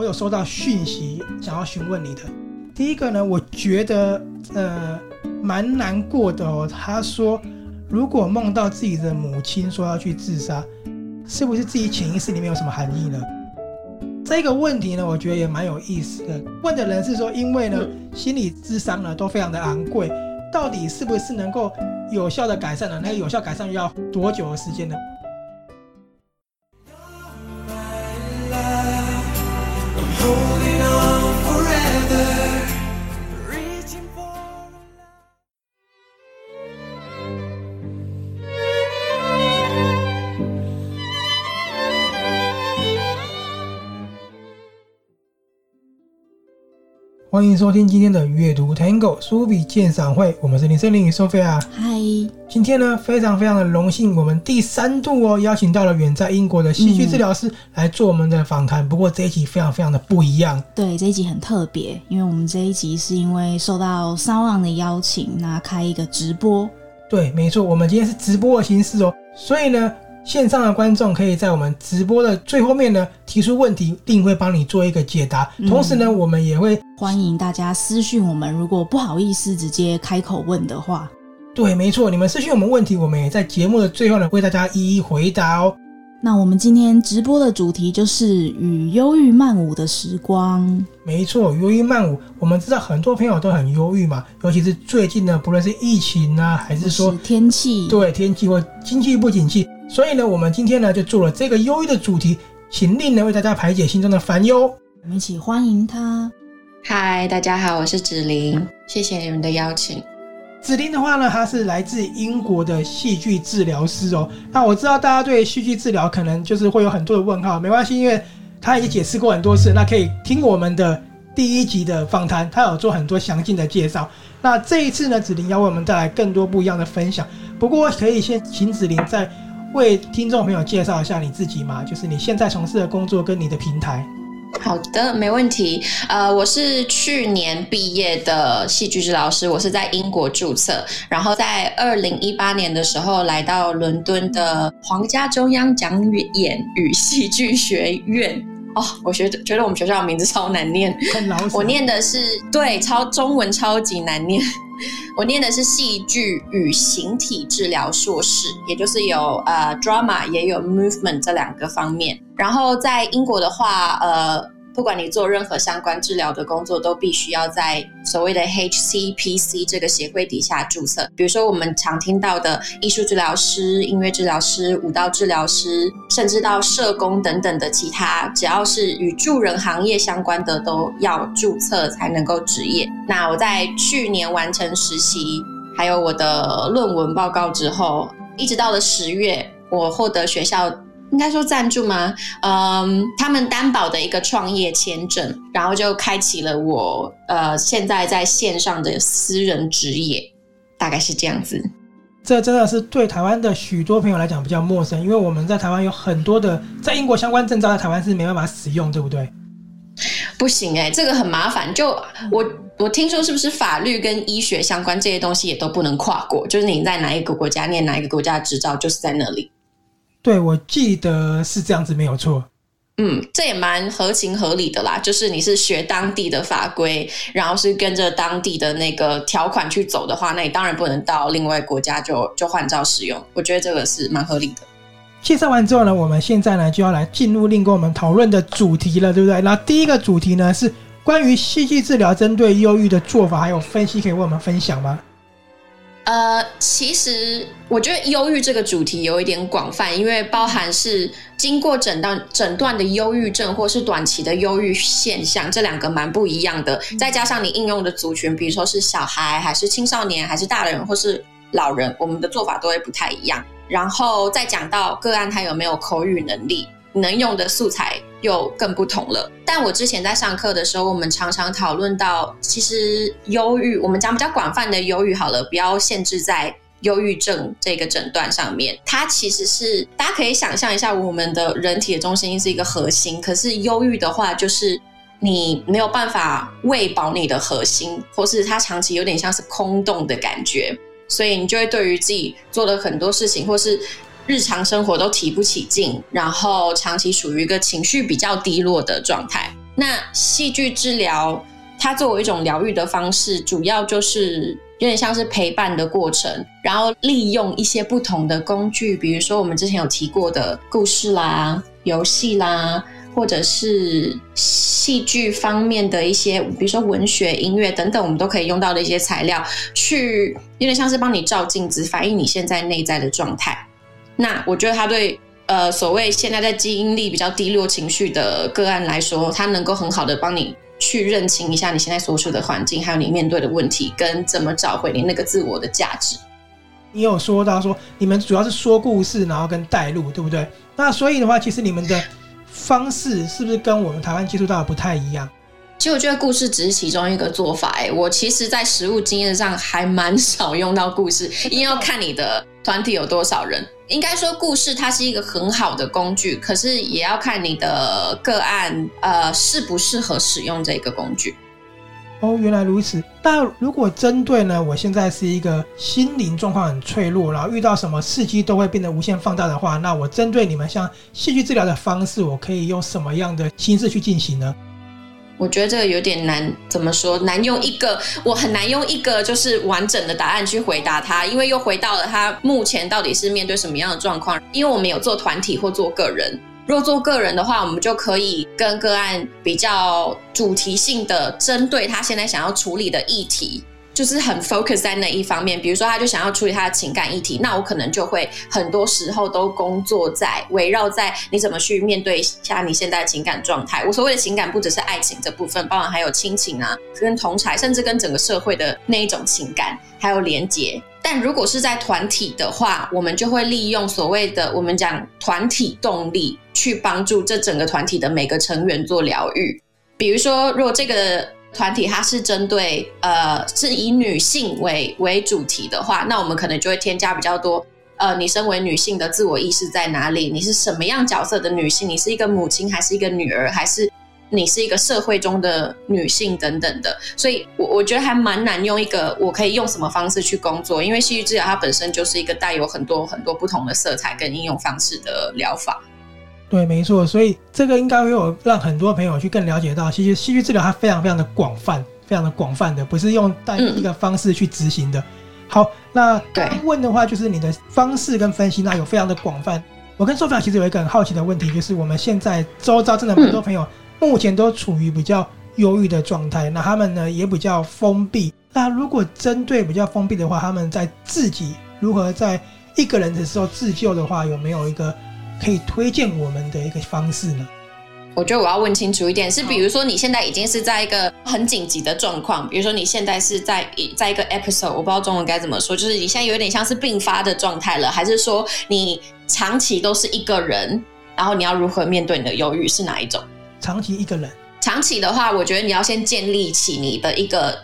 我有收到讯息想要询问你的。第一个呢，我觉得呃蛮难过的哦。他说，如果梦到自己的母亲说要去自杀，是不是自己潜意识里面有什么含义呢？这个问题呢，我觉得也蛮有意思的。问的人是说，因为呢，心理智商呢都非常的昂贵，到底是不是能够有效的改善呢？那个有效改善要多久的时间呢？欢迎收听今天的阅读 Tango 书笔鉴赏会，我们是林森林与 Sophia。嗨，今天呢，非常非常的荣幸，我们第三度哦邀请到了远在英国的戏剧治疗师来做我们的访谈。嗯、不过这一集非常非常的不一样，对，这一集很特别，因为我们这一集是因为受到 SoundOn 的邀请，那开一个直播。对，没错，我们今天是直播的形式哦，所以呢。线上的观众可以在我们直播的最后面呢提出问题，一定会帮你做一个解答。同时呢，嗯、我们也会欢迎大家私讯我们，如果不好意思直接开口问的话，对，没错，你们私讯我们问题，我们也在节目的最后呢为大家一一回答哦。那我们今天直播的主题就是与忧郁漫舞的时光。没错，忧郁漫舞，我们知道很多朋友都很忧郁嘛，尤其是最近呢，不论是疫情啊，还是说是天气，对天气或经济不景气，所以呢，我们今天呢就做了这个忧郁的主题，请令呢为大家排解心中的烦忧。我们一起欢迎他。嗨，大家好，我是子玲，谢谢你们的邀请。芷玲的话呢，她是来自英国的戏剧治疗师哦。那我知道大家对戏剧治疗可能就是会有很多的问号，没关系，因为她已经解释过很多次。那可以听我们的第一集的访谈，她有做很多详尽的介绍。那这一次呢，子玲要为我们带来更多不一样的分享。不过可以先请芷玲再为听众朋友介绍一下你自己吗？就是你现在从事的工作跟你的平台。好的，没问题。呃，我是去年毕业的戏剧治疗师，我是在英国注册，然后在二零一八年的时候来到伦敦的皇家中央讲演与戏剧学院。哦，我觉得觉得我们学校的名字超难念。我念的是对，超中文超级难念。我念的是戏剧与形体治疗硕士，也就是有呃 drama 也有 movement 这两个方面。然后在英国的话，呃。不管你做任何相关治疗的工作，都必须要在所谓的 HCPC 这个协会底下注册。比如说，我们常听到的艺术治疗师、音乐治疗师、舞蹈治疗师，甚至到社工等等的其他，只要是与助人行业相关的，都要注册才能够执业。那我在去年完成实习，还有我的论文报告之后，一直到了十月，我获得学校。应该说赞助吗？嗯，他们担保的一个创业签证，然后就开启了我呃现在在线上的私人职业，大概是这样子。这真的是对台湾的许多朋友来讲比较陌生，因为我们在台湾有很多的在英国相关证照，在台湾是没办法使用，对不对？不行哎、欸，这个很麻烦。就我我听说是不是法律跟医学相关这些东西也都不能跨国？就是你在哪一个国家念哪一个国家的执照，就是在那里。对，我记得是这样子，没有错。嗯，这也蛮合情合理的啦。就是你是学当地的法规，然后是跟着当地的那个条款去走的话，那你当然不能到另外国家就就换照使用。我觉得这个是蛮合理的。介绍完之后呢，我们现在呢就要来进入另跟我们讨论的主题了，对不对？那第一个主题呢是关于戏剧治疗针对忧郁的做法还有分析，可以为我们分享吗？呃，其实我觉得忧郁这个主题有一点广泛，因为包含是经过诊断诊断的忧郁症，或是短期的忧郁现象，这两个蛮不一样的。再加上你应用的族群，比如说是小孩，还是青少年，还是大人，或是老人，我们的做法都会不太一样。然后再讲到个案他有没有口语能力。能用的素材又更不同了。但我之前在上课的时候，我们常常讨论到，其实忧郁，我们讲比较广泛的忧郁好了，不要限制在忧郁症这个诊断上面。它其实是大家可以想象一下，我们的人体的中心是一个核心，可是忧郁的话，就是你没有办法喂饱你的核心，或是它长期有点像是空洞的感觉，所以你就会对于自己做的很多事情，或是日常生活都提不起劲，然后长期处于一个情绪比较低落的状态。那戏剧治疗它作为一种疗愈的方式，主要就是有点像是陪伴的过程，然后利用一些不同的工具，比如说我们之前有提过的故事啦、游戏啦。或者是戏剧方面的一些，比如说文学、音乐等等，我们都可以用到的一些材料，去有点像是帮你照镜子，反映你现在内在的状态。那我觉得他对呃所谓现在在基因力比较低落情绪的个案来说，他能够很好的帮你去认清一下你现在所处的环境，还有你面对的问题，跟怎么找回你那个自我的价值。你有说到说你们主要是说故事，然后跟带路，对不对？那所以的话，其实你们的。方式是不是跟我们台湾接触到的不太一样？其实我觉得故事只是其中一个做法。哎，我其实，在实务经验上还蛮少用到故事，因为要看你的团体有多少人。应该说，故事它是一个很好的工具，可是也要看你的个案，呃，适不适合使用这个工具。哦，原来如此。那如果针对呢，我现在是一个心灵状况很脆弱，然后遇到什么刺激都会变得无限放大的话，那我针对你们像戏剧治疗的方式，我可以用什么样的形式去进行呢？我觉得这个有点难，怎么说？难用一个，我很难用一个就是完整的答案去回答他，因为又回到了他目前到底是面对什么样的状况。因为我们有做团体或做个人。若做个人的话，我们就可以跟个案比较主题性的针对他现在想要处理的议题，就是很 focus 在那一方面。比如说，他就想要处理他的情感议题，那我可能就会很多时候都工作在围绕在你怎么去面对一下你现在的情感状态。我所谓的情感，不只是爱情这部分，包含还有亲情啊，跟同侪，甚至跟整个社会的那一种情感，还有连结。但如果是在团体的话，我们就会利用所谓的我们讲团体动力，去帮助这整个团体的每个成员做疗愈。比如说，如果这个团体它是针对呃是以女性为为主题的话，那我们可能就会添加比较多呃，你身为女性的自我意识在哪里？你是什么样角色的女性？你是一个母亲，还是一个女儿，还是？你是一个社会中的女性等等的，所以我我觉得还蛮难用一个我可以用什么方式去工作，因为戏剧治疗它本身就是一个带有很多很多不同的色彩跟应用方式的疗法。对，没错，所以这个应该会有让很多朋友去更了解到，其实戏剧治疗它非常非常的广泛，非常的广泛的，不是用单一个方式去执行的。嗯、好，那对问的话就是你的方式跟分析，那有非常的广泛。我跟 Sophia 其实有一个很好奇的问题，就是我们现在周遭真的很多朋友、嗯。目前都处于比较忧郁的状态，那他们呢也比较封闭。那如果针对比较封闭的话，他们在自己如何在一个人的时候自救的话，有没有一个可以推荐我们的一个方式呢？我觉得我要问清楚一点，是比如说你现在已经是在一个很紧急的状况，比如说你现在是在一在一个 episode，我不知道中文该怎么说，就是你现在有点像是病发的状态了，还是说你长期都是一个人，然后你要如何面对你的忧郁是哪一种？长期一个人，长期的话，我觉得你要先建立起你的一个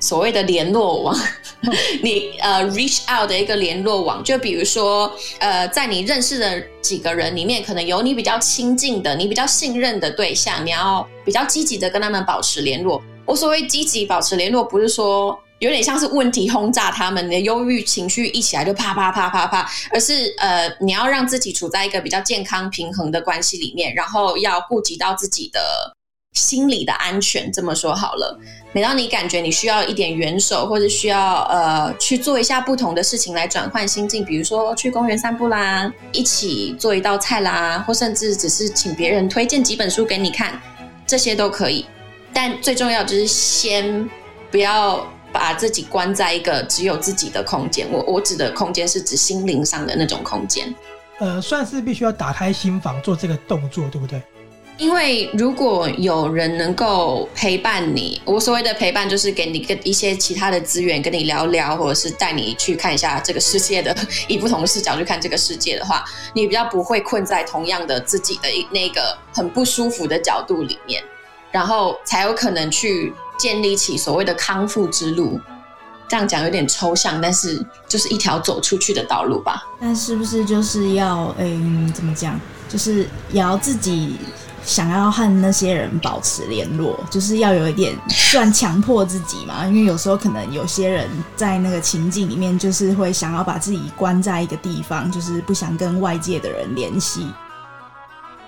所谓的联络网，你呃 reach out 的一个联络网，就比如说呃，在你认识的几个人里面，可能有你比较亲近的、你比较信任的对象，你要比较积极的跟他们保持联络。我所谓积极保持联络，不是说有点像是问题轰炸他们，你的忧郁情绪一起来就啪啪啪啪啪，而是呃，你要让自己处在一个比较健康平衡的关系里面，然后要顾及到自己的心理的安全。这么说好了，每当你感觉你需要一点援手，或者需要呃去做一下不同的事情来转换心境，比如说去公园散步啦，一起做一道菜啦，或甚至只是请别人推荐几本书给你看，这些都可以。但最重要就是先不要。把自己关在一个只有自己的空间，我我指的空间是指心灵上的那种空间。呃，算是必须要打开心房做这个动作，对不对？因为如果有人能够陪伴你，我所谓的陪伴就是给你一些其他的资源，跟你聊聊，或者是带你去看一下这个世界的，以不同的视角去看这个世界的话，你比较不会困在同样的自己的那个很不舒服的角度里面，然后才有可能去。建立起所谓的康复之路，这样讲有点抽象，但是就是一条走出去的道路吧。但是不是就是要，嗯，怎么讲？就是也要自己想要和那些人保持联络，就是要有一点算强迫自己嘛。因为有时候可能有些人在那个情境里面，就是会想要把自己关在一个地方，就是不想跟外界的人联系。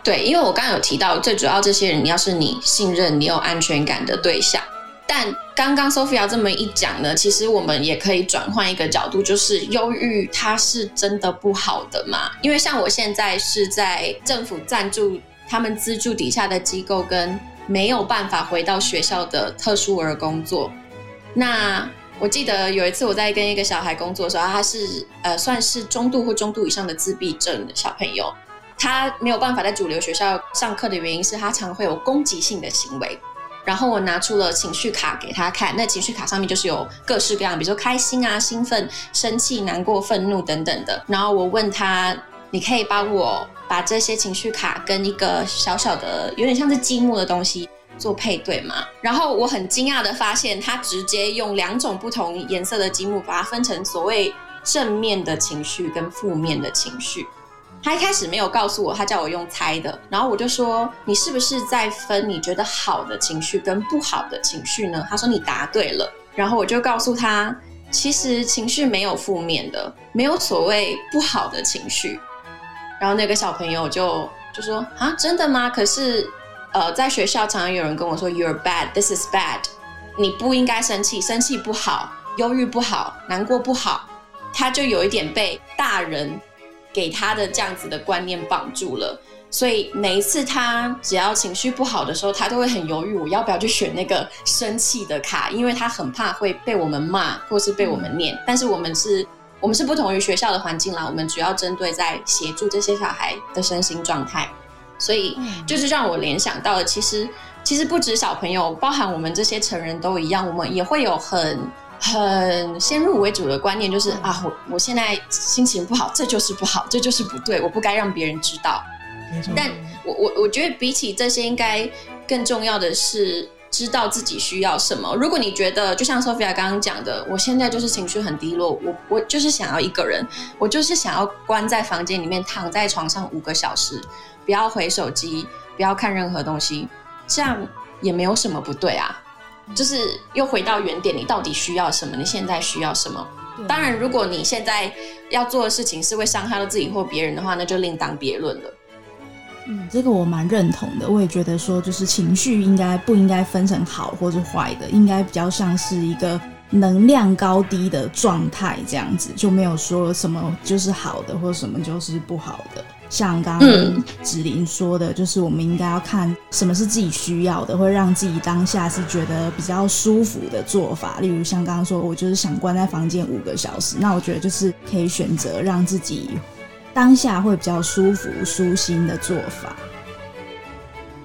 对，因为我刚刚有提到，最主要这些人，要是你信任、你有安全感的对象。但刚刚 Sophia 这么一讲呢，其实我们也可以转换一个角度，就是忧郁它是真的不好的嘛？因为像我现在是在政府赞助、他们资助底下的机构，跟没有办法回到学校的特殊儿工作。那我记得有一次我在跟一个小孩工作的时候，他是呃算是中度或中度以上的自闭症的小朋友。他没有办法在主流学校上课的原因是他常会有攻击性的行为。然后我拿出了情绪卡给他看，那情绪卡上面就是有各式各样，比如说开心啊、兴奋、生气、难过、愤怒等等的。然后我问他：“你可以帮我把这些情绪卡跟一个小小的、有点像是积木的东西做配对吗？”然后我很惊讶的发现，他直接用两种不同颜色的积木把它分成所谓正面的情绪跟负面的情绪。他一开始没有告诉我，他叫我用猜的，然后我就说，你是不是在分你觉得好的情绪跟不好的情绪呢？他说你答对了，然后我就告诉他，其实情绪没有负面的，没有所谓不好的情绪。然后那个小朋友就就说啊，真的吗？可是呃，在学校常常有人跟我说，You're bad, this is bad，你不应该生气，生气不好，忧郁不好，难过不好。他就有一点被大人。给他的这样子的观念绑住了，所以每一次他只要情绪不好的时候，他都会很犹豫，我要不要去选那个生气的卡，因为他很怕会被我们骂或是被我们念。但是我们是，我们是不同于学校的环境啦，我们主要针对在协助这些小孩的身心状态，所以就是让我联想到了，其实其实不止小朋友，包含我们这些成人都一样，我们也会有很。很先入为主的观念就是啊，我我现在心情不好，这就是不好，这就是不对，我不该让别人知道。但我我我觉得比起这些，应该更重要的是知道自己需要什么。如果你觉得就像 Sophia 刚刚讲的，我现在就是情绪很低落，我我就是想要一个人，我就是想要关在房间里面，躺在床上五个小时，不要回手机，不要看任何东西，这样也没有什么不对啊。就是又回到原点，你到底需要什么？你现在需要什么？当然，如果你现在要做的事情是会伤害到自己或别人的话，那就另当别论了。嗯，这个我蛮认同的。我也觉得说，就是情绪应该不应该分成好或是坏的，应该比较像是一个能量高低的状态这样子，就没有说什么就是好的，或者什么就是不好的。像刚刚子琳说的，就是我们应该要看什么是自己需要的，会让自己当下是觉得比较舒服的做法。例如像刚刚说，我就是想关在房间五个小时，那我觉得就是可以选择让自己当下会比较舒服、舒心的做法。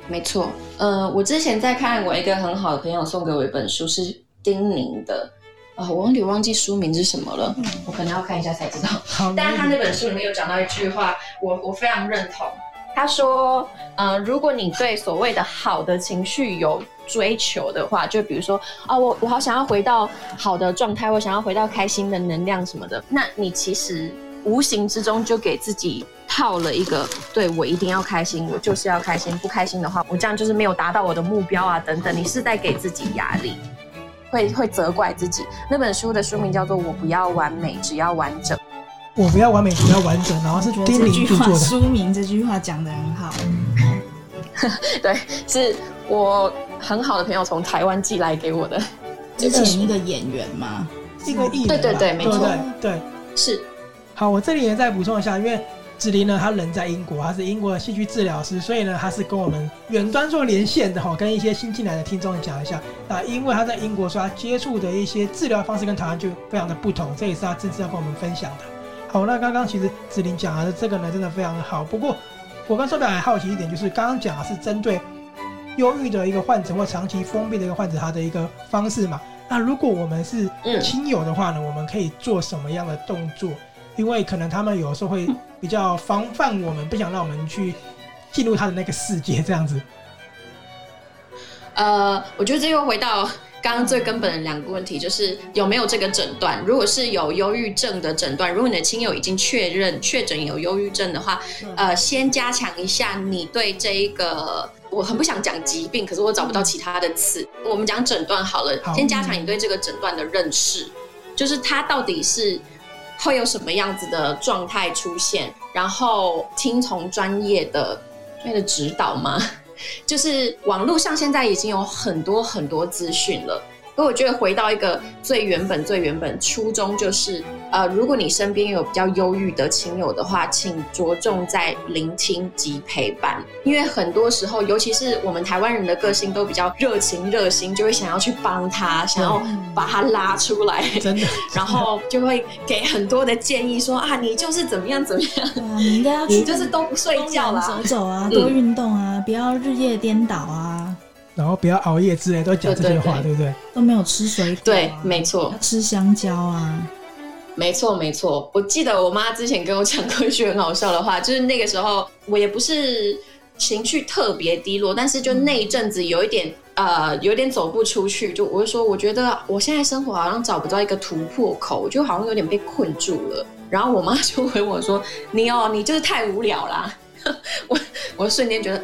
没错，呃，我之前在看我一个很好的朋友送给我一本书，是丁宁的。啊、哦，我有点忘记书名是什么了，嗯、我可能要看一下才知道。但是他那本书里面有讲到一句话，我我非常认同。他说，呃，如果你对所谓的好的情绪有追求的话，就比如说，啊、哦，我我好想要回到好的状态，我想要回到开心的能量什么的，那你其实无形之中就给自己套了一个，对，我一定要开心，我就是要开心，不开心的话，我这样就是没有达到我的目标啊，等等，你是在给自己压力。会会责怪自己。那本书的书名叫做《我不要完美，只要完整》。我不要完美，只要完整。然后是丁宁著作的。书名这句话讲的很好。对，是我很好的朋友从台湾寄来给我的。之前一个演员吗？一个艺人。对对对，没错，对，对是。好，我这里也再补充一下，因为。子琳呢，他人在英国，他是英国的戏剧治疗师，所以呢，他是跟我们远端做连线的哈，跟一些新进来的听众讲一下。那因为他在英国，所以他接触的一些治疗方式跟台湾就非常的不同，这也是他真正要跟我们分享的。好，那刚刚其实子琳讲的这个呢，真的非常的好。不过我跟 Sophia 还好奇一点，就是刚刚讲的是针对忧郁的一个患者或长期封闭的一个患者，他的一个方式嘛。那如果我们是亲友的话呢，我们可以做什么样的动作？因为可能他们有时候会比较防范我们，不想让我们去进入他的那个世界，这样子。呃，我觉得这又回到刚刚最根本的两个问题，就是有没有这个诊断。如果是有忧郁症的诊断，如果你的亲友已经确认确诊有忧郁症的话，呃，先加强一下你对这一个，我很不想讲疾病，可是我找不到其他的词，我们讲诊断好了。先加强你对这个诊断的认识，就是它到底是。会有什么样子的状态出现？然后听从专业的谓的指导吗？就是网络上现在已经有很多很多资讯了。所以我觉得回到一个最原本、最原本初衷，就是呃，如果你身边有比较忧郁的亲友的话，请着重在聆听及陪伴，因为很多时候，尤其是我们台湾人的个性都比较热情、热心，就会想要去帮他，想要把他拉出来，真的，然后就会给很多的建议说，说啊，你就是怎么样怎么样，啊，你应该要 去，你就是都不睡觉啦，走走啊，多运动啊，嗯，不要日夜颠倒啊。然后不要熬夜之类，都讲这些话，对，对，对，对不对？都没有吃水果，啊，对，没错，要吃香蕉啊，没错，没错。我记得我妈之前跟我讲过一句很好笑的话，就是那个时候我也不是情绪特别低落，但是就那一阵子有一点呃，有点走不出去，就我就说，我觉得我现在生活好像找不到一个突破口，我就好像有点被困住了。然后我妈就回我说：“ 你哦，你就是太无聊啦。”我我瞬间觉得。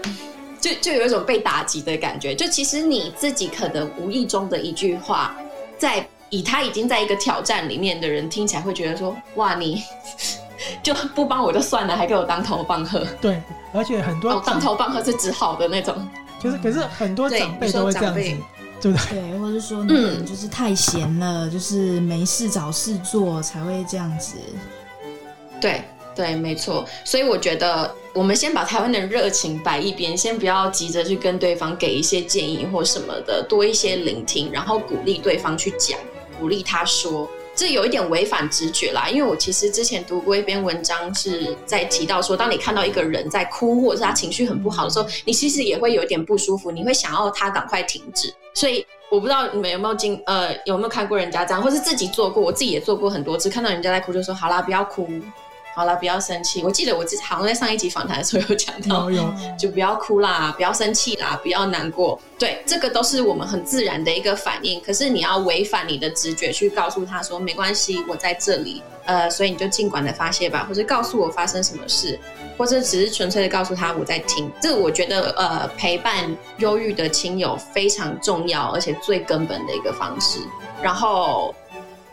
就就有一种被打击的感觉，就其实你自己可能无意中的一句话，在以他已经在一个挑战里面的人听起来会觉得说，哇，你 就不帮我就算了，还给我当头棒喝。对，而且很多、哦、当头棒喝是指好的那种，就是可是很多长辈都会这样子，对不对？对，或者说嗯就是太闲了、嗯，就是没事找事做才会这样子。对。对，没错，所以我觉得我们先把台湾的热情摆一边，先不要急着去跟对方给一些建议或什么的，多一些聆听，然后鼓励对方去讲，鼓励他说，这有一点违反直觉啦。因为我其实之前读过一篇文章，是在提到说，当你看到一个人在哭，或者是他情绪很不好的时候，你其实也会有一点不舒服，你会想要他赶快停止。所以我不知道你们有没有经呃有没有看过人家这样，或是自己做过，我自己也做过很多次，看到人家在哭就说好啦，不要哭。好了，不要生气。我记得我好像在上一集访谈的时候有讲到，就不要哭啦，不要生气啦，不要难过。对，这个都是我们很自然的一个反应。可是你要违反你的直觉去告诉他说，没关系，我在这里。呃，所以你就尽管的发泄吧，或者告诉我发生什么事，或者只是纯粹的告诉他我在听。这个我觉得，呃，陪伴忧郁的亲友非常重要，而且最根本的一个方式。然后。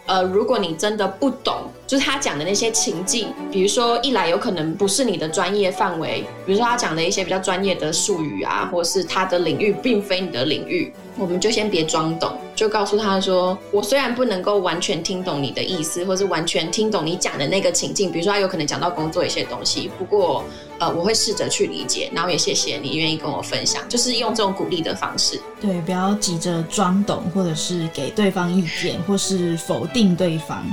呃，如果你真的不懂，就是他讲的那些情境，比如说一来有可能不是你的专业范围，比如说他讲的一些比较专业的术语啊，或是他的领域并非你的领域，我们就先别装懂，就告诉他说，我虽然不能够完全听懂你的意思，或是完全听懂你讲的那个情境，比如说他有可能讲到工作一些东西，不过。呃，我会试着去理解，然后也谢谢你愿意跟我分享，就是用这种鼓励的方式。对，不要急着装懂，或者是给对方意见，或是否定对方。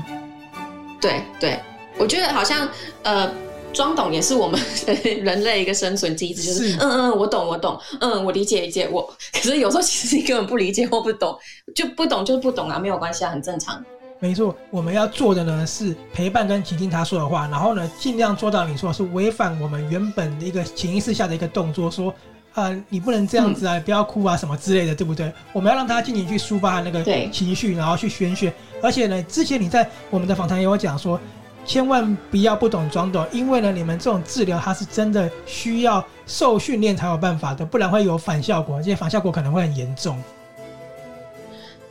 对对，我觉得好像呃，装懂也是我们 人类一个生存机制，就是嗯嗯，我懂我懂，嗯，我理解理解我。可是有时候其实你根本不理解或不懂，就不懂就是不懂啊，没有关系啊，很正常。没错，我们要做的呢是陪伴跟倾听他说的话，然后呢尽量做到你说是违反我们原本的一个潜意识下的一个动作，说啊、呃、你不能这样子啊、嗯，不要哭啊什么之类的，对不对？我们要让他尽情去抒发那个情绪，然后去宣泄。而且呢，之前你在我们的访谈也有讲说，千万不要不懂装懂，因为呢你们这种治疗它是真的需要受训练才有办法的，不然会有反效果，而且反效果可能会很严重。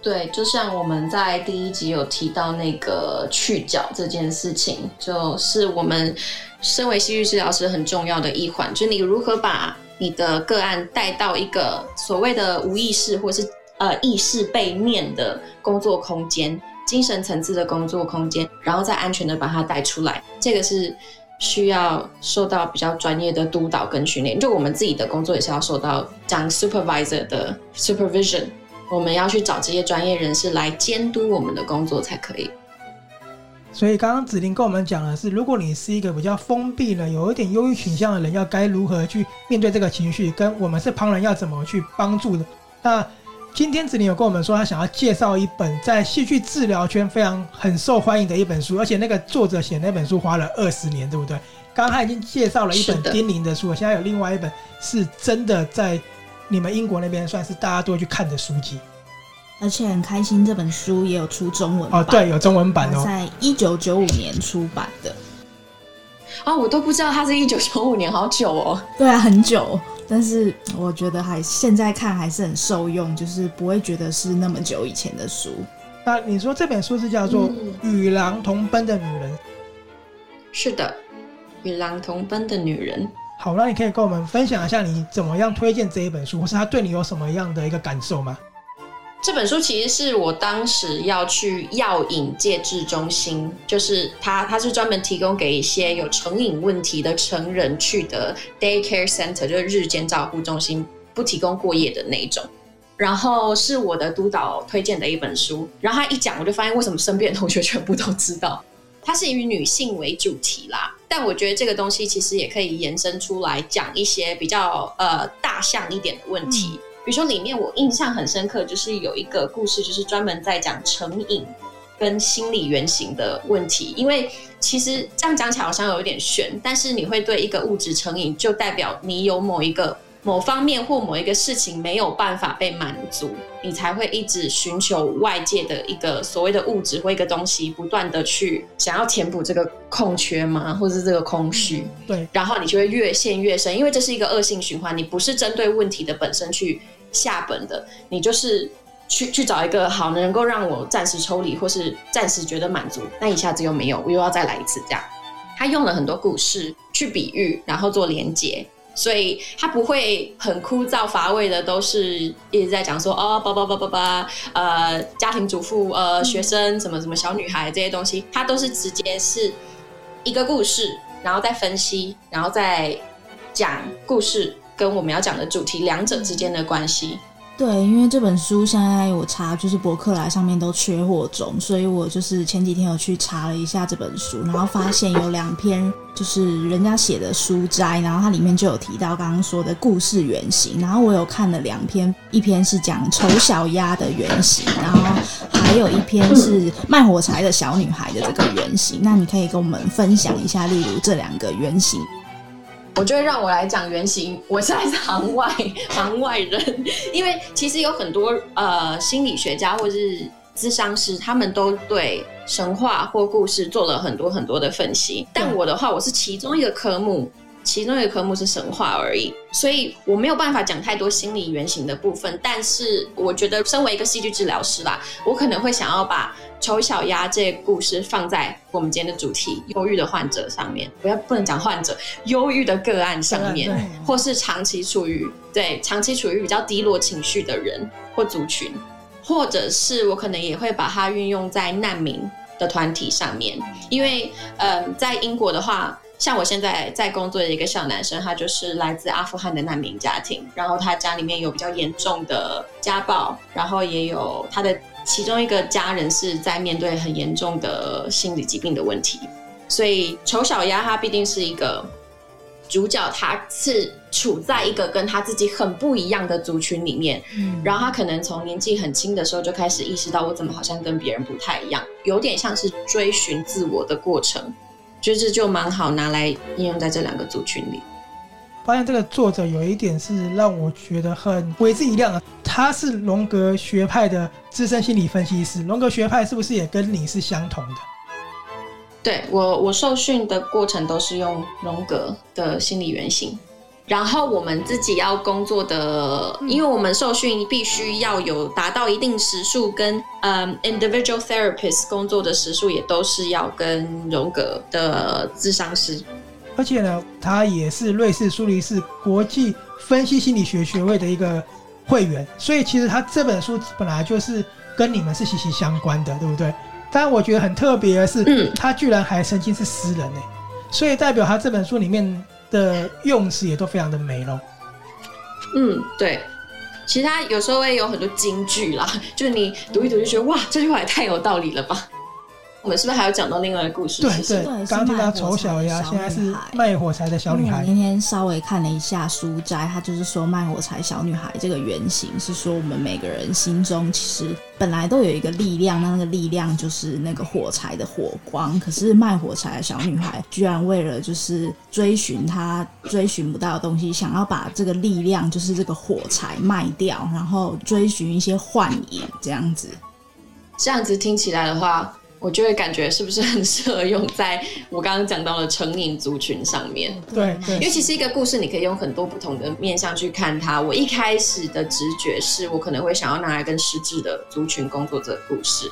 对，就像我们在第一集有提到那个去角这件事情，就是我们身为戏剧治疗师很重要的一环，就是你如何把你的个案带到一个所谓的无意识或是呃意识背面的工作空间，精神层次的工作空间，然后再安全的把它带出来，这个是需要受到比较专业的督导跟训练。就我们自己的工作也是要受到讲 supervisor 的 supervision。我们要去找这些专业人士来监督我们的工作才可以。所以刚刚子玲跟我们讲的是，如果你是一个比较封闭的、有一点忧郁倾向的人，要该如何去面对这个情绪，跟我们是旁人要怎么去帮助的。那今天子玲有跟我们说，他想要介绍一本在戏剧治疗圈非常很受欢迎的一本书，而且那个作者写那本书花了二十年，对不对？刚刚他已经介绍了一本丁宁的书，现在有另外一本是真的在。你们英国那边算是大家都会去看的书籍，而且很开心，这本书也有出中文版哦，对，有中文版哦，在一九九五年出版的。哦，我都不知道它是一九九五年，好久哦。对啊，很久，但是我觉得还现在看还是很受用，就是不会觉得是那么久以前的书。那你说这本书是叫做《与狼同奔的女人》？是的，《与狼同奔的女人》。好，那你可以跟我们分享一下你怎么样推荐这一本书，或是它对你有什么样的一个感受吗？这本书其实是我当时要去药瘾戒治中心，就是它，它是专门提供给一些有成瘾问题的成人去的 daycare center，就是日间照护中心，不提供过夜的那一种。然后是我的督导推荐的一本书，然后他一讲，我就发现为什么身边的同学全部都知道。它是以女性为主题啦，但我觉得这个东西其实也可以延伸出来讲一些比较呃大象一点的问题。比如说里面我印象很深刻，就是有一个故事，就是专门在讲成瘾跟心理原型的问题。因为其实这样讲起来好像有点悬，但是你会对一个物质成瘾，就代表你有某一个。某方面或某一个事情没有办法被满足，你才会一直寻求外界的一个所谓的物质或一个东西，不断的去想要填补这个空缺吗？或者是这个空虚？对，然后你就会越陷越深，因为这是一个恶性循环。你不是针对问题的本身去下本的，你就是去去找一个好能够让我暂时抽离或是暂时觉得满足，那一下子又没有，我又要再来一次这样。他用了很多故事去比喻，然后做连结。所以他不会很枯燥乏味的，都是一直在讲说哦，爸爸爸爸爸，呃，家庭主妇，呃，学生，什么什么小女孩这些东西，他都是直接是一个故事，然后再分析，然后再讲故事跟我们要讲的主题两者之间的关系。对，因为这本书现在我查，就是博客来上面都缺货中，所以我就是前几天有去查了一下这本书，然后发现有两篇就是人家写的书摘，然后它里面就有提到刚刚说的故事原型，然后我有看了两篇，一篇是讲丑小鸭的原型，然后还有一篇是卖火柴的小女孩的这个原型，那你可以跟我们分享一下，例如这两个原型。我觉得让我来讲原型，我现在是行外行外人，因为其实有很多呃心理学家或是咨商师，他们都对神话或故事做了很多很多的分析。但我的话，我是其中一个科目，其中一个科目是神话而已，所以我没有办法讲太多心理原型的部分。但是我觉得，身为一个戏剧治疗师啦，我可能会想要把。丑小鸭这个故事放在我们今天的主题——忧郁的患者上面，不要不能讲患者，忧郁的个案上面，或是长期处于对长期处于比较低落情绪的人或族群，或者是我可能也会把它运用在难民的团体上面，因为嗯，在英国的话，像我现在在工作的一个小男生，他就是来自阿富汗的难民家庭，然后他家里面有比较严重的家暴，然后也有他的。其中一个家人是在面对很严重的心理疾病的问题，所以丑小鸭他必定是一个主角，他是处在一个跟他自己很不一样的族群里面，嗯，然后他可能从年纪很轻的时候就开始意识到，我怎么好像跟别人不太一样，有点像是追寻自我的过程，就是就蛮好拿来应用在这两个族群里。发现这个作者有一点是让我觉得很为之一亮的，他是荣格学派的资深心理分析师。荣格学派是不是也跟你是相同的？对，我，我受训的过程都是用荣格的心理原型，然后我们自己要工作的，因为我们受训必须要有达到一定时数，跟嗯 individual therapist 工作的时数也都是要跟荣格的智商师。而且呢，他也是瑞士苏黎世国际分析心理学学会的一个会员，所以其实他这本书本来就是跟你们是息息相关的，对不对？但我觉得很特别的是，嗯，他居然还曾经是诗人呢，所以代表他这本书里面的用词也都非常的美咯。嗯，对，其实他有时候会有很多金句啦，就是你读一读就觉得哇，这句话也太有道理了吧。我们是不是还有讲到另外一个故事？对对，刚听到丑小鸭，现在是卖火柴的小女孩。今天稍微看了一下书摘，他就是说卖火柴小女孩这个原型是说我们每个人心中其实本来都有一个力量，那那个力量就是那个火柴的火光。可是卖火柴的小女孩居然为了就是追寻她追寻不到的东西，想要把这个力量就是这个火柴卖掉，然后追寻一些幻影，这样子。这样子听起来的话。我就会感觉是不是很适合用在我刚刚讲到的成瘾族群上面？对，对，因为其实一个故事你可以用很多不同的面向去看它。我一开始的直觉是我可能会想要拿来跟失智的族群工作者的故事，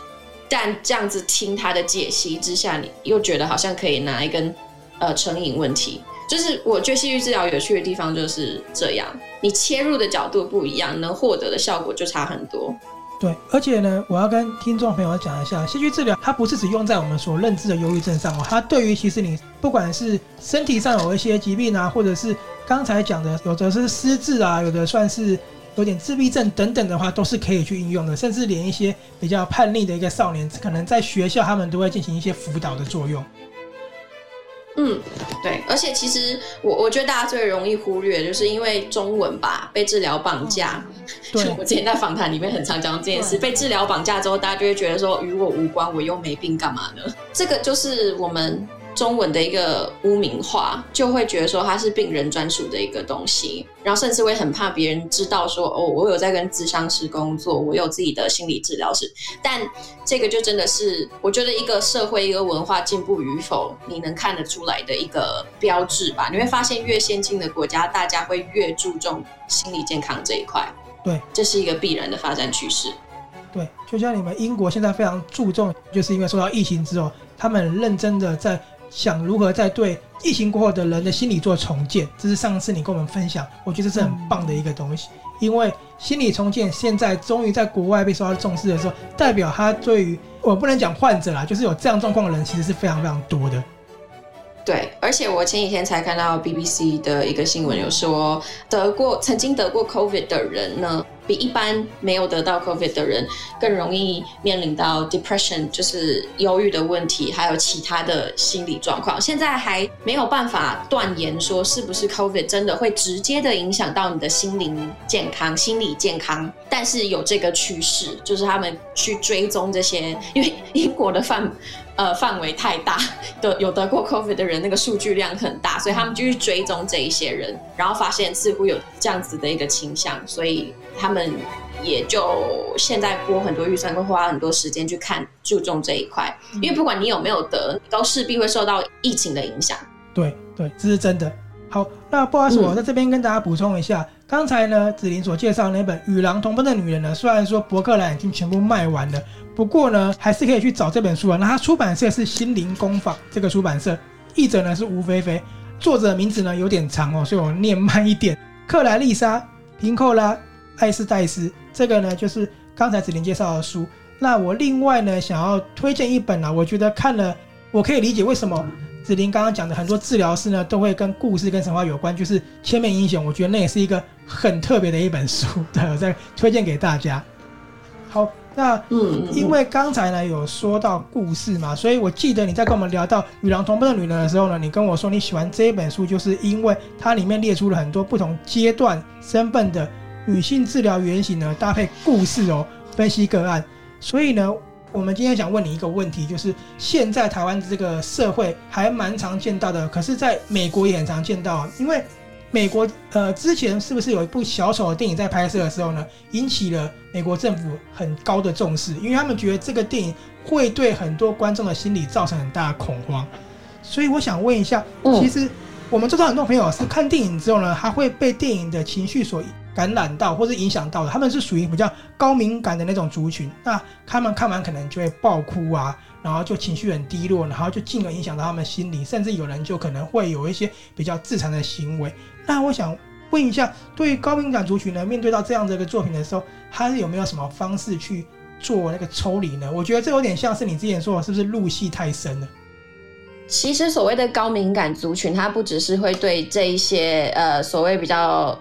但这样子听他的解析之下，你又觉得好像可以拿来跟呃成瘾问题。就是我觉得戏剧治疗有趣的地方就是这样，你切入的角度不一样，能获得的效果就差很多。对，而且呢，我要跟听众朋友讲一下，戏剧治疗它不是只用在我们所认知的忧郁症上哦，它对于其实你不管是身体上有一些疾病啊，或者是刚才讲的有的是失智啊，有的算是有点自闭症等等的话，都是可以去应用的，甚至连一些比较叛逆的一个少年，可能在学校他们都会进行一些辅导的作用。嗯，对，而且其实我我觉得大家最容易忽略，就是因为中文吧，被治疗绑架。对，我之前在访谈里面很常讲这件事，被治疗绑架之后，大家就会觉得说与我无关，我又没病，干嘛呢？这个就是我们。中文的一个污名化，就会觉得说它是病人专属的一个东西，然后甚至会很怕别人知道说哦，我有在跟咨商师工作，我有自己的心理治疗师。但这个就真的是，我觉得一个社会一个文化进步与否，你能看得出来的一个标志吧？你会发现，越先进的国家，大家会越注重心理健康这一块。对，这是一个必然的发展趋势。对，就像你们英国现在非常注重，就是因为受到疫情之后，他们认真的在。想如何在对疫情过后的人的心理做重建，这是上次你跟我们分享，我觉得是很棒的一个东西。因为心理重建现在终于在国外被受到重视的时候，代表他对于我不能讲患者啦，就是有这样状况的人，其实是非常非常多的。对，而且我前几天才看到 BBC 的一个新闻，有说得过曾经得过 COVID 的人呢，比一般没有得到 COVID 的人更容易面临到 depression，就是忧郁的问题，还有其他的心理状况。现在还没有办法断言说是不是 COVID 真的会直接的影响到你的心灵健康、心理健康，但是有这个趋势，就是他们去追踪这些，因为英国的范。呃，范围太大，的有得过 COVID 的人，那个数据量很大，所以他们就去追踪这一些人，然后发现似乎有这样子的一个倾向，所以他们也就现在拨很多预算，会花很多时间去看注重这一块，因为不管你有没有得，都势必会受到疫情的影响。对对，这是真的。好，那不好意思，我在这边跟大家补充一下，刚、才呢，子琳所介绍那本《与狼同奔的女人》呢，虽然说博客来已经全部卖完了。不过呢，还是可以去找这本书啊。那它出版社是心灵工坊这个出版社，译者呢是吴菲菲，作者名字呢有点长哦，所以我念慢一点。克莱丽莎·平寇拉·艾斯戴斯，这个呢就是刚才子琳介绍的书。那我另外呢想要推荐一本啊，我觉得看了我可以理解为什么子林刚刚讲的很多治疗师呢都会跟故事跟神话有关，就是《千面英雄》，我觉得那也是一个很特别的一本书，对，我再推荐给大家。好。那嗯，因为刚才呢有说到故事嘛，所以我记得你在跟我们聊到《与狼同奔的女人》的时候呢，你跟我说你喜欢这一本书，就是因为它里面列出了很多不同阶段身份的女性治疗原型呢，搭配故事哦，分析个案。所以呢，我们今天想问你一个问题，就是现在台湾这个社会还蛮常见到的，可是在美国也很常见到，因为。美国呃，之前是不是有一部小丑的电影在拍摄的时候呢，引起了美国政府很高的重视，因为他们觉得这个电影会对很多观众的心理造成很大的恐慌。所以我想问一下，其实我们知道很多朋友是看电影之后呢，他会被电影的情绪所感染到或者影响到的，他们是属于比较高敏感的那种族群，那他们看完可能就会爆哭啊。然后就情绪很低落，然后就进而影响到他们心理，甚至有人就可能会有一些比较自残的行为。那我想问一下，对于高敏感族群呢，面对到这样的一个作品的时候，他是有没有什么方式去做那个抽离呢？我觉得这有点像是你之前说的，是不是入戏太深了？其实所谓的高敏感族群，他不只是会对这一些呃所谓比较。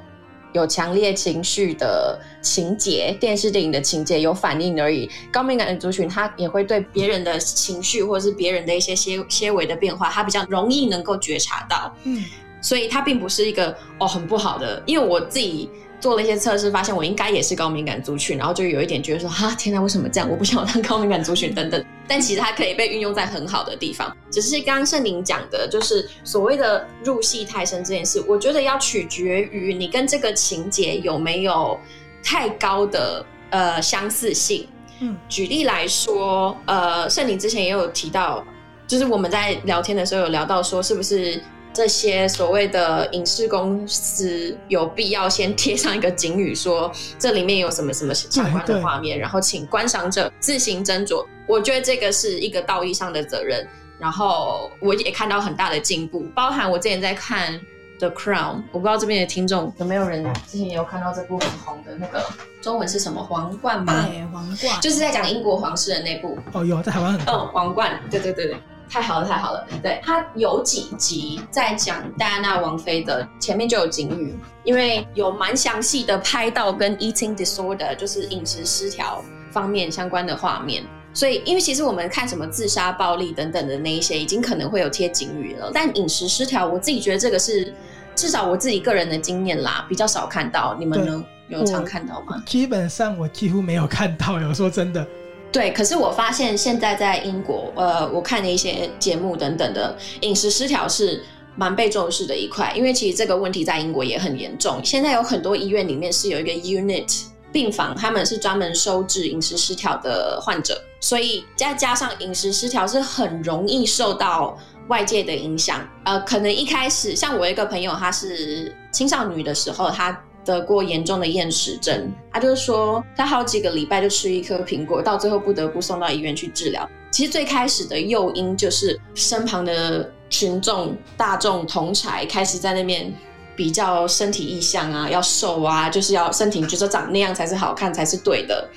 有强烈情绪的情节，电视电影的情节有反应而已。高敏感的族群，他也会对别人的情绪或者是别人的一些些些微的变化，他比较容易能够觉察到。嗯，所以他并不是一个哦很不好的，因为我自己。做了一些测试，发现我应该也是高敏感族群，然后就有一点觉得说，哈，天哪，为什么这样？我不想当高敏感族群等等。但其实它可以被运用在很好的地方。只是刚刚圣宁讲的，就是所谓的入戏太深这件事，我觉得要取决于你跟这个情节有没有太高的呃相似性。嗯，举例来说，呃，圣宁之前也有提到，就是我们在聊天的时候有聊到说，是不是？这些所谓的影视公司有必要先贴上一个警语，说这里面有什么什么相关的画面，然后请观赏者自行斟酌。我觉得这个是一个道义上的责任。然后我也看到很大的进步，包含我之前在看。The Crown，我不知道这边的听众有没有人之前有看到这部很红的那个中文是什么皇冠吗？对，皇冠就是在讲英国皇室的那部。哦，有在台湾很。嗯，皇冠，对对对对，太好了太好了。对，它有几集在讲戴安娜王妃的，前面就有警语，因为有蛮详细的拍到跟 eating disorder，就是饮食失调方面相关的画面。所以，因为其实我们看什么自杀、暴力等等的那一些，已经可能会有贴警语了。但饮食失调，我自己觉得这个是至少我自己个人的经验啦，比较少看到。你们呢？有常看到吗？基本上我几乎没有看到。有说真的，对。可是我发现现在在英国，呃，我看的一些节目等等的，饮食失调是蛮被重视的一块。因为其实这个问题在英国也很严重。现在有很多医院里面是有一个 unit。病房，他们是专门收治饮食失调的患者，所以再加上饮食失调是很容易受到外界的影响。呃，可能一开始像我一个朋友，她是青少女的时候，她得过严重的厌食症，他就说他好几个礼拜就吃一颗苹果，到最后不得不送到医院去治疗。其实最开始的诱因就是身旁的群众大众同侪开始在那边。比较身体意象啊，要瘦啊，就是要身体就是长那样才是好看，才是对的。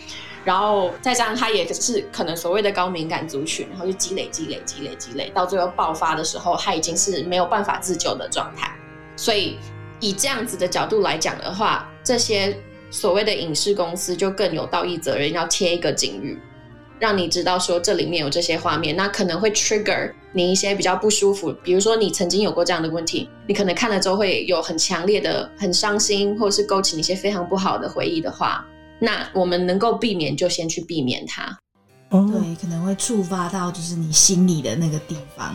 然后再加上他也是可能所谓的高敏感族群，然后就积累、积累、积累、积累，到最后爆发的时候，他已经是没有办法自救的状态。所以以这样子的角度来讲的话，这些所谓的影视公司就更有道义责任，要贴一个警语。让你知道说这里面有这些画面，那可能会 trigger 你一些比较不舒服，比如说你曾经有过这样的问题，你可能看了之后会有很强烈的、很伤心，或者是勾起你一些非常不好的回忆的话，那我们能够避免就先去避免它。哦，对，可能会触发到就是你心里的那个地方。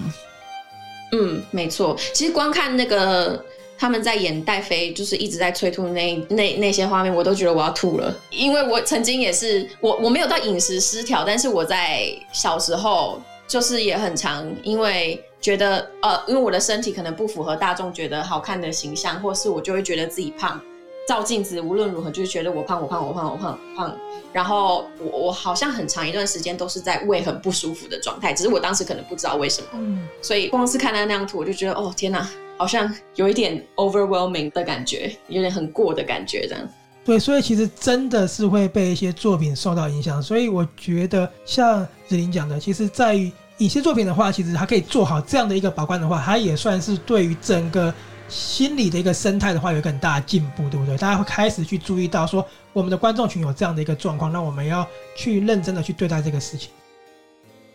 嗯，没错，其实光看那个。他们在演戴妃，就是一直在催吐那那那些画面，我都觉得我要吐了。因为我曾经也是，我我没有到饮食失调，但是我在小时候就是也很常，因为觉得呃，因为我的身体可能不符合大众觉得好看的形象，或是我就会觉得自己胖，照镜子无论如何就是觉得我胖，我胖，我胖，我胖，胖。然后我我好像很长一段时间都是在胃很不舒服的状态，只是我当时可能不知道为什么。嗯，所以光是看他那张图，我就觉得哦天哪！好像有一点 overwhelming 的感觉，有点很过的感觉，这样。对，所以其实真的是会被一些作品受到影响。所以我觉得，像子琳讲的，其实在于一些作品的话，其实它可以做好这样的一个把关的话，它也算是对于整个心理的一个生态的话，有一个很大的进步，对不对？大家会开始去注意到说，我们的观众群有这样的一个状况，那我们要去认真的去对待这个事情。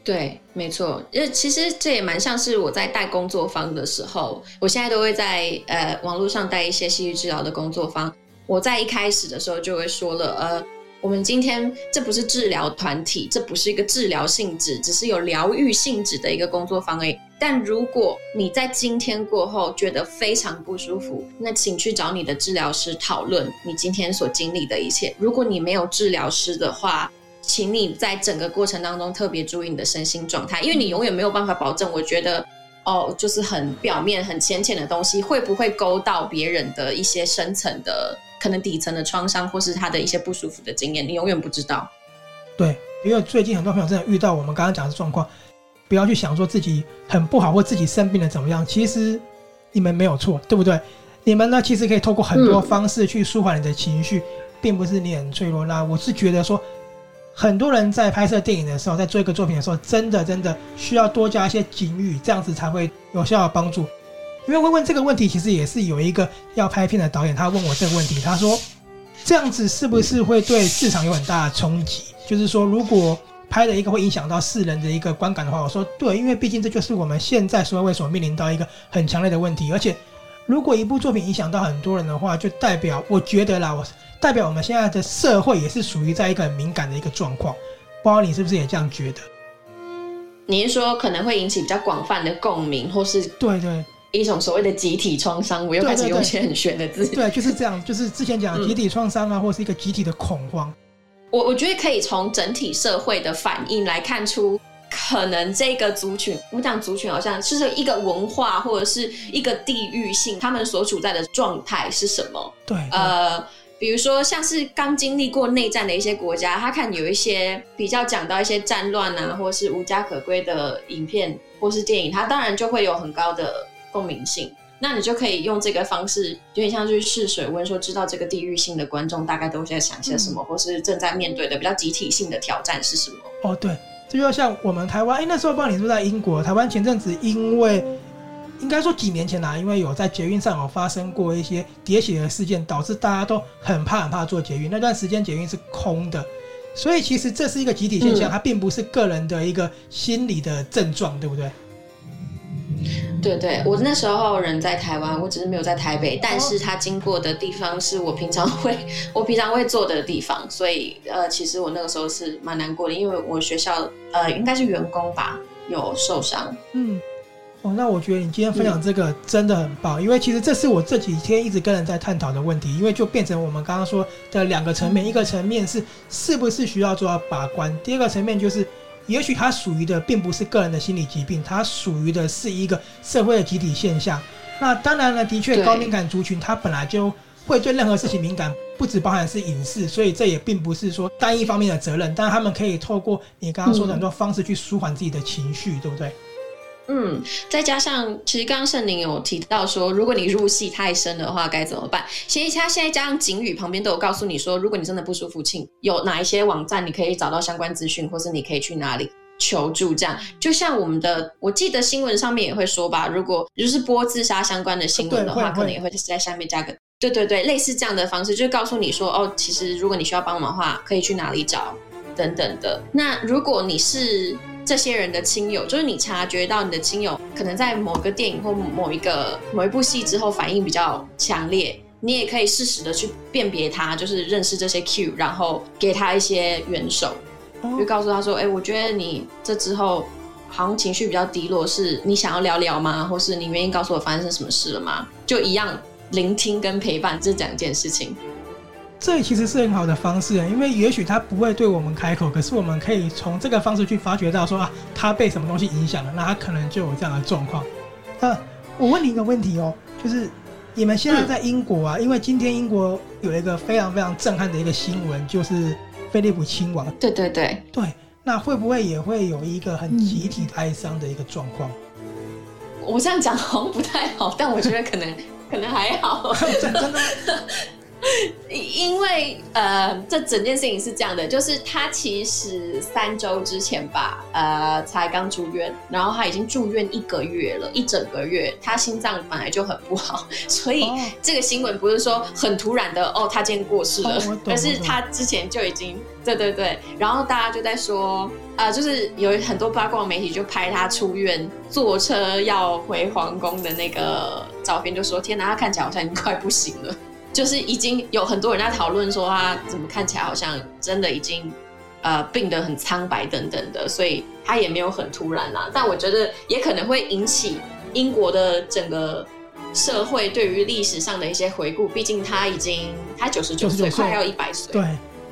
对，没错，呃，其实这也蛮像是我在带工作坊的时候，我现在都会在呃网络上带一些戏剧治疗的工作坊。我在一开始的时候就会说了，呃，我们今天这不是治疗团体，这不是一个治疗性质，只是有疗愈性质的一个工作坊而已。但如果你在今天过后觉得非常不舒服，那请去找你的治疗师讨论你今天所经历的一切。如果你没有治疗师的话，请你在整个过程当中特别注意你的身心状态，因为你永远没有办法保证。我觉得，哦，就是很表面、很浅浅的东西，会不会勾到别人的一些深层的、可能底层的创伤，或是他的一些不舒服的经验，你永远不知道。对，因为最近很多朋友真的遇到我们刚刚讲的状况，不要去想说自己很不好或自己生病了怎么样，其实你们没有错，对不对？你们呢，其实可以透过很多方式去舒缓你的情绪，嗯、并不是你很脆弱。那我是觉得说。很多人在拍摄电影的时候，在做一个作品的时候，真的真的需要多加一些警语，这样子才会有效帮助。因为会问这个问题，其实也是有一个要拍片的导演，他问我这个问题，他说这样子是不是会对市场有很大的冲击？就是说，如果拍了一个会影响到世人的一个观感的话，我说对，因为毕竟这就是我们现在所谓所面临到一个很强烈的问题，而且如果一部作品影响到很多人的话，就代表我觉得啦，我。代表我们现在的社会也是属于在一个很敏感的一个状况，不知道你是不是也这样觉得？你是说可能会引起比较广泛的共鸣，或是对对一种所谓的集体创伤？我又开始用一些很玄的字。对，就是这样，就是之前讲的集体创伤啊，嗯、或是一个集体的恐慌。我我觉得可以从整体社会的反应来看出，可能这个族群，我们讲族群好像是一个文化或者是一个地域性，他们所处在的状态是什么？对，对，呃。比如说像是刚经历过内战的一些国家，他看有一些比较讲到一些战乱啊，或是无家可归的影片或是电影，他当然就会有很高的共鸣性。那你就可以用这个方式，有点像去试水温，说知道这个地域性的观众大概都在想些什么，嗯、或是正在面对的比较集体性的挑战是什么。哦，对，这就像我们台湾，哎，那时候不知道你是不是在英国，台湾前阵子因为应该说几年前啦，因为有在捷运上有发生过一些喋血的事件，导致大家都很怕很怕坐捷运，那段时间捷运是空的，所以其实这是一个集体现象，嗯、它并不是个人的一个心理的症状，对不对？对对，我那时候人在台湾，我只是没有在台北，但是他经过的地方是我平常会 我平常会坐的地方，所以呃，其实我那个时候是蛮难过的，因为我学校呃应该是员工吧有受伤。嗯，哦，那我觉得你今天分享这个真的很棒，嗯、因为其实这是我这几天一直跟人在探讨的问题，因为就变成我们刚刚说的两个层面，嗯、一个层面是是不是需要做到把关，第二个层面就是。也许它属于的并不是个人的心理疾病，它属于的是一个社会的集体现象。那当然了，的确高敏感族群它本来就会对任何事情敏感，不只包含是隐私，所以这也并不是说单一方面的责任。但他们可以透过你刚刚说的很多方式去舒缓自己的情绪，对不对？嗯，再加上，其实刚刚圣宁有提到说，如果你入戏太深的话，该怎么办？其实他现在加上警语旁边都有告诉你说，如果你真的不舒服，请有哪一些网站你可以找到相关资讯，或是你可以去哪里求助。这样，就像我们的，我记得新闻上面也会说吧，如果就是播自杀相关的新闻的话，可能也会在下面加个，对对对，类似这样的方式，就是告诉你说，哦，其实如果你需要帮忙的话，可以去哪里找，等等的。那如果你是。这些人的亲友，就是你察觉到你的亲友可能在某个电影或某一个某一部戏之后反应比较强烈，你也可以适时的去辨别他，就是认识这些 Q，然后给他一些援手，就告诉他说：“哎，我觉得你这之后好像情绪比较低落，是你想要聊聊吗？或是你愿意告诉我发生什么事了吗？”就一样，聆听跟陪伴这两件事情。这其实是很好的方式，因为也许他不会对我们开口，可是我们可以从这个方式去发觉到说啊，他被什么东西影响了，那他可能就有这样的状况。那我问你一个问题哦，就是你们现在在英国啊，嗯、因为今天英国有一个非常非常震撼的一个新闻，就是菲利普亲王。对对对对，那会不会也会有一个很集体哀伤的一个状况？我这样讲好像不太好，但我觉得可能 可能还好。真的。因为呃，这整件事情是这样的，就是他其实三周之前吧，呃，才刚住院，然后他已经住院一个月了，一整个月。他心脏本来就很不好，所以这个新闻不是说很突然的哦，他今天过世了，而是他之前就已经，对对对。然后大家就在说，呃，就是有很多八卦媒体就拍他出院坐车要回皇宫的那个照片，就说天哪，他看起来好像已经快不行了。就是已经有很多人在讨论说他怎么看起来好像真的已经呃病得很苍白等等的，所以他也没有很突然啦。但我觉得也可能会引起英国的整个社会对于历史上的一些回顾，毕竟他已经他九十九岁，快要一百岁。对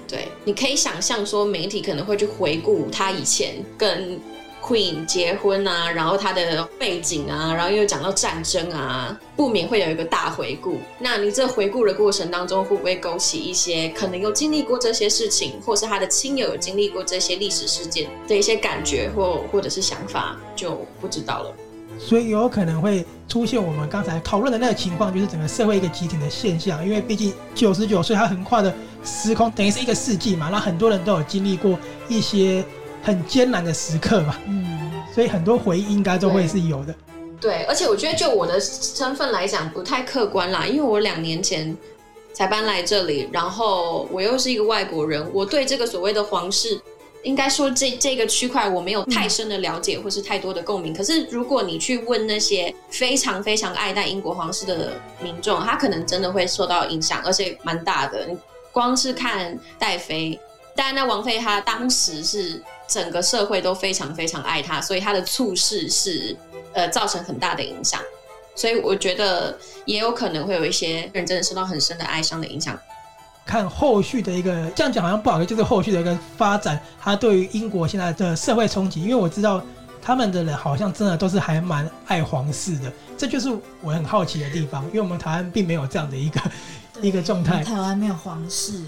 对，你可以想象说媒体可能会去回顾他以前跟。Queen 结婚啊，然后他的背景啊，然后又讲到战争啊，不免会有一个大回顾。那你这回顾的过程当中，会不会勾起一些可能有经历过这些事情，或是他的亲友有经历过这些历史事件的一些感觉或或者是想法，就不知道了。所以有可能会出现我们刚才讨论的那个情况，就是整个社会一个集体的现象。因为毕竟九十九岁，他横跨的时空等于是一个世纪嘛，那很多人都有经历过一些。很艰难的时刻嘛，嗯，所以很多回忆应该都会是有的。对，对，而且我觉得就我的身份来讲不太客观啦，因为我两年前才搬来这里，然后我又是一个外国人，我对这个所谓的皇室，应该说这这个区块我没有太深的了解或是太多的共鸣。嗯，可是如果你去问那些非常非常爱戴英国皇室的民众，他可能真的会受到影响，而且蛮大的。你光是看戴妃，当然那王妃她当时是。整个社会都非常非常爱他，所以他的处事是呃造成很大的影响，所以我觉得也有可能会有一些人真的受到很深的哀伤的影响。看后续的一个这样讲好像不好，就是后续的一个发展，他对于英国现在的社会冲击，因为我知道他们的人好像真的都是还蛮爱皇室的，这就是我很好奇的地方，因为我们台湾并没有这样的一个一个状态。台湾没有皇室。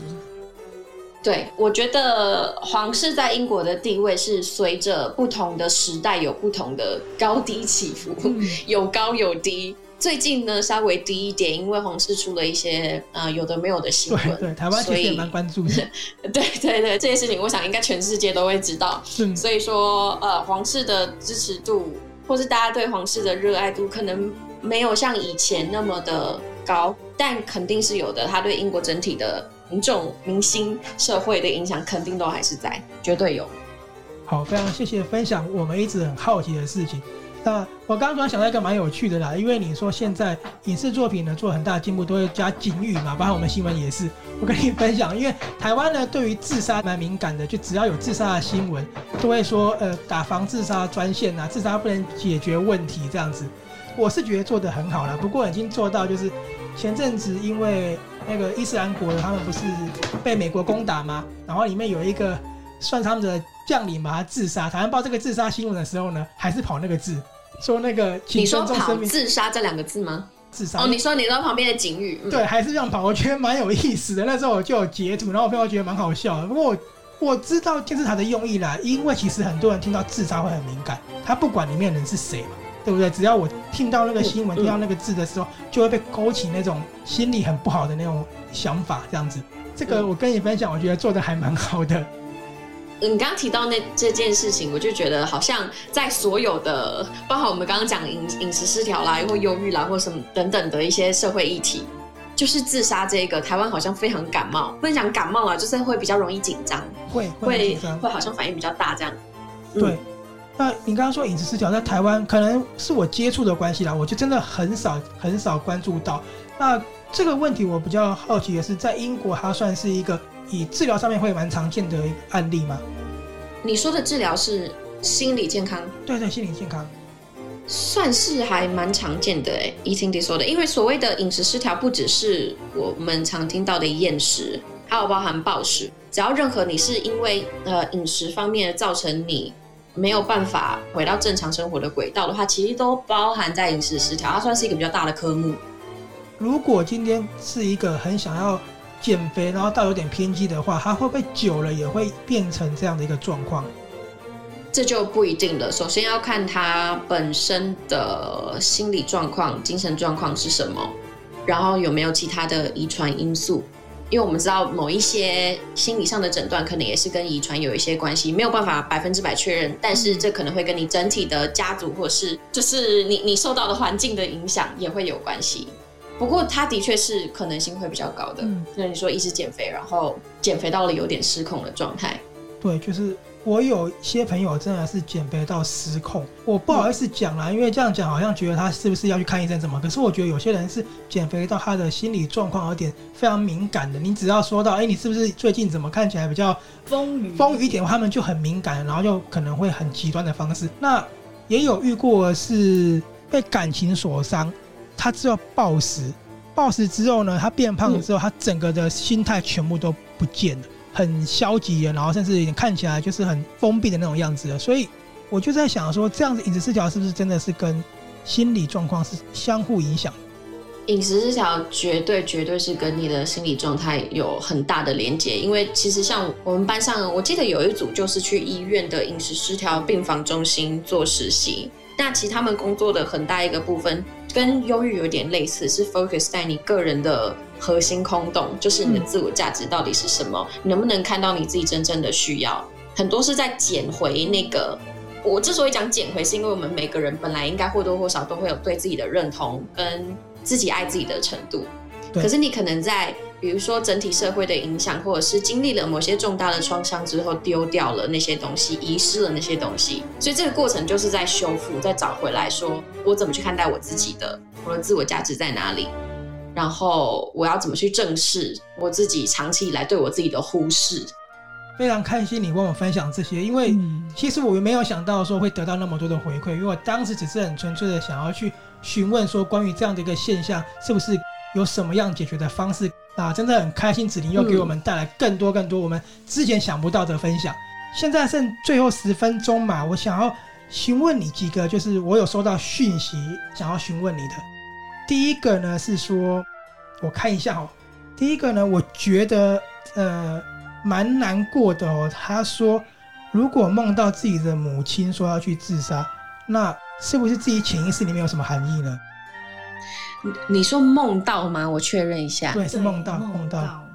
对，我觉得皇室在英国的地位是随着不同的时代有不同的高低起伏，嗯、有高有低。最近呢，稍微低一点，因为皇室出了一些呃有的没有的新闻。对对，台湾其实也蛮关注的。对对对，这些事情我想应该全世界都会知道。是。所以说，呃，皇室的支持度，或是大家对皇室的热爱度，可能没有像以前那么的高，但肯定是有的。他对英国整体的民众、民心、社会的影响，肯定都还是在，绝对有。好，非常谢谢分享我们一直很好奇的事情。那我刚刚突然想到一个蛮有趣的啦，因为你说现在影视作品呢做很大的进步，都会加警语嘛，包括我们新闻也是。我跟你分享，因为台湾呢对于自杀蛮敏感的，就只要有自杀的新闻，都会说呃打防自杀专线啊，自杀不能解决问题这样子。我是觉得做得很好了，不过已经做到就是前阵子因为那个伊斯兰国他们不是被美国攻打吗？然后里面有一个算他们的将领嘛，他自杀。台湾报这个自杀新闻的时候呢，还是跑那个字。说那个，你说跑自杀这两个字吗？自杀哦，你说你到旁边的警语，嗯、对，还是这样跑，我觉得蛮有意思的。那时候我就有截图，然后我朋友觉得蛮好笑的。不过我我知道电视台的用意啦，因为其实很多人听到自杀会很敏感，他不管里面的人是谁嘛，对不对？只要我听到那个新闻，嗯、听到那个字的时候，就会被勾起那种心里很不好的那种想法，这样子。这个我跟你分享，我觉得做的还蛮好的。你刚刚提到那这件事情，我就觉得好像在所有的，包括我们刚刚讲饮饮食失调啦，或忧郁啦，或什么等等的一些社会议题，就是自杀这个，台湾好像非常感冒。不能讲感冒啊，就是会比较容易紧张，会会会好像反应比较大这样。对，嗯、那你刚刚说饮食失调在台湾，可能是我接触的关系啦，我就真的很少很少关注到。那这个问题我比较好奇的是，在英国它算是一个。以治疗上面会蛮常见的一个案例吗？你说的治疗是心理健康？对对，心理健康算是还蛮常见的诶，eating disorder。因为所谓的饮食失调，不只是我们常听到的厌食，还有包含暴食。只要任何你是因为呃饮食方面造成你没有办法回到正常生活的轨道的话，其实都包含在饮食失调。它算是一个比较大的科目。如果今天是一个很想要。减肥，然后到有点偏激的话，他会不会久了也会变成这样的一个状况？这就不一定了。首先要看他本身的心理状况、精神状况是什么，然后有没有其他的遗传因素。因为我们知道某一些心理上的诊断可能也是跟遗传有一些关系，没有办法百分之百确认，但是这可能会跟你整体的家族或是就是你你受到的环境的影响也会有关系。不过，它的确是可能性会比较高的。嗯，那你说一直减肥，然后减肥到了有点失控的状态。对，就是我有些朋友真的是减肥到失控，我不好意思讲啦，嗯，因为这样讲好像觉得他是不是要去看医生什么？可是我觉得有些人是减肥到他的心理状况有点非常敏感的。你只要说到，哎，你是不是最近怎么看起来比较丰腴丰腴一点，他们就很敏感，然后就可能会很极端的方式。那也有遇过是被感情所伤。他只有暴食，暴食之后呢，他变胖了之后，他整个的心态全部都不见了，很消极，然后甚至看起来就是很封闭的那种样子了。所以我就在想说，这样子饮食失调是不是真的是跟心理状况是相互影响？饮食失调绝对绝对是跟你的心理状态有很大的连结，因为其实像我们班上，我记得有一组就是去医院的饮食失调病房中心做实习，那其实他们工作的很大一个部分。跟忧郁有点类似，是 focus 在你个人的核心空洞，就是你的自我价值到底是什么？你能不能看到你自己真正的需要？很多是在捡回那个。我之所以讲捡回，是因为我们每个人本来应该或多或少都会有对自己的认同跟自己爱自己的程度。可是你可能在。比如说整体社会的影响，或者是经历了某些重大的创伤之后，丢掉了那些东西，遗失了那些东西，所以这个过程就是在修复，再找回来说，我怎么去看待我自己的，我的自我价值在哪里，然后我要怎么去正视我自己长期以来对我自己的忽视。非常开心你跟我分享这些，因为其实我没有想到说会得到那么多的回馈，因为我当时只是很纯粹的想要去询问说，关于这样的一个现象，是不是有什么样解决的方式。啊，真的很开心，子琳又给我们带来更多更多我们之前想不到的分享。嗯、现在剩最后十分钟嘛，我想要询问你几个，就是我有收到讯息想要询问你的。第一个呢是说，我看一下哦，第一个呢，我觉得呃蛮难过的哦。他说，如果梦到自己的母亲说要去自杀，那是不是自己潜意识里面有什么含义呢？你说梦到吗？我确认一下。对，是梦到，梦到。啊、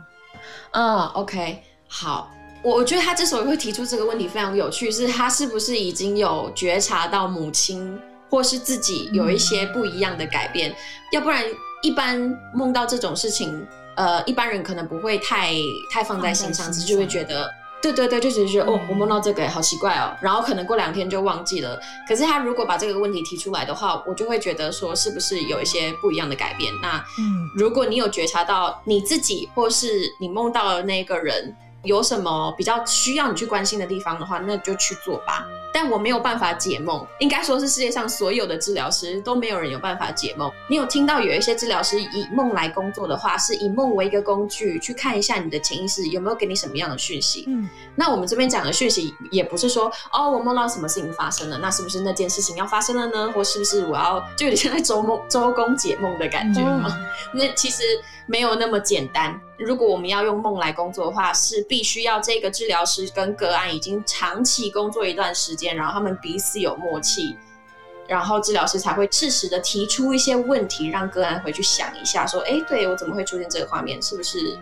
哦，OK，好。我我觉得他之所以会提出这个问题非常有趣，是他是不是已经有觉察到母亲或是自己有一些不一样的改变？嗯、要不然一般梦到这种事情，呃，一般人可能不会太太放在心上，只是会觉得。对对对，就只是哦，我梦到这个，好奇怪哦，然后可能过两天就忘记了。可是他如果把这个问题提出来的话，我就会觉得说，是不是有一些不一样的改变？那嗯，如果你有觉察到你自己或是你梦到的那个人。有什么比较需要你去关心的地方的话，那就去做吧。但我没有办法解梦，应该说是世界上所有的治疗师都没有人有办法解梦。你有听到有一些治疗师以梦来工作的话，是以梦为一个工具去看一下你的潜意识有没有给你什么样的讯息。嗯，那我们这边讲的讯息也不是说哦，我梦到什么事情发生了，那是不是那件事情要发生了呢？或是不是我要就有点像在周梦周公解梦的感觉吗？嗯、那其实没有那么简单。如果我们要用梦来工作的话，是必须要这个治疗师跟个案已经长期工作一段时间，然后他们彼此有默契，然后治疗师才会适时的提出一些问题，让个案回去想一下，说，哎，对，我怎么会出现这个画面？是不是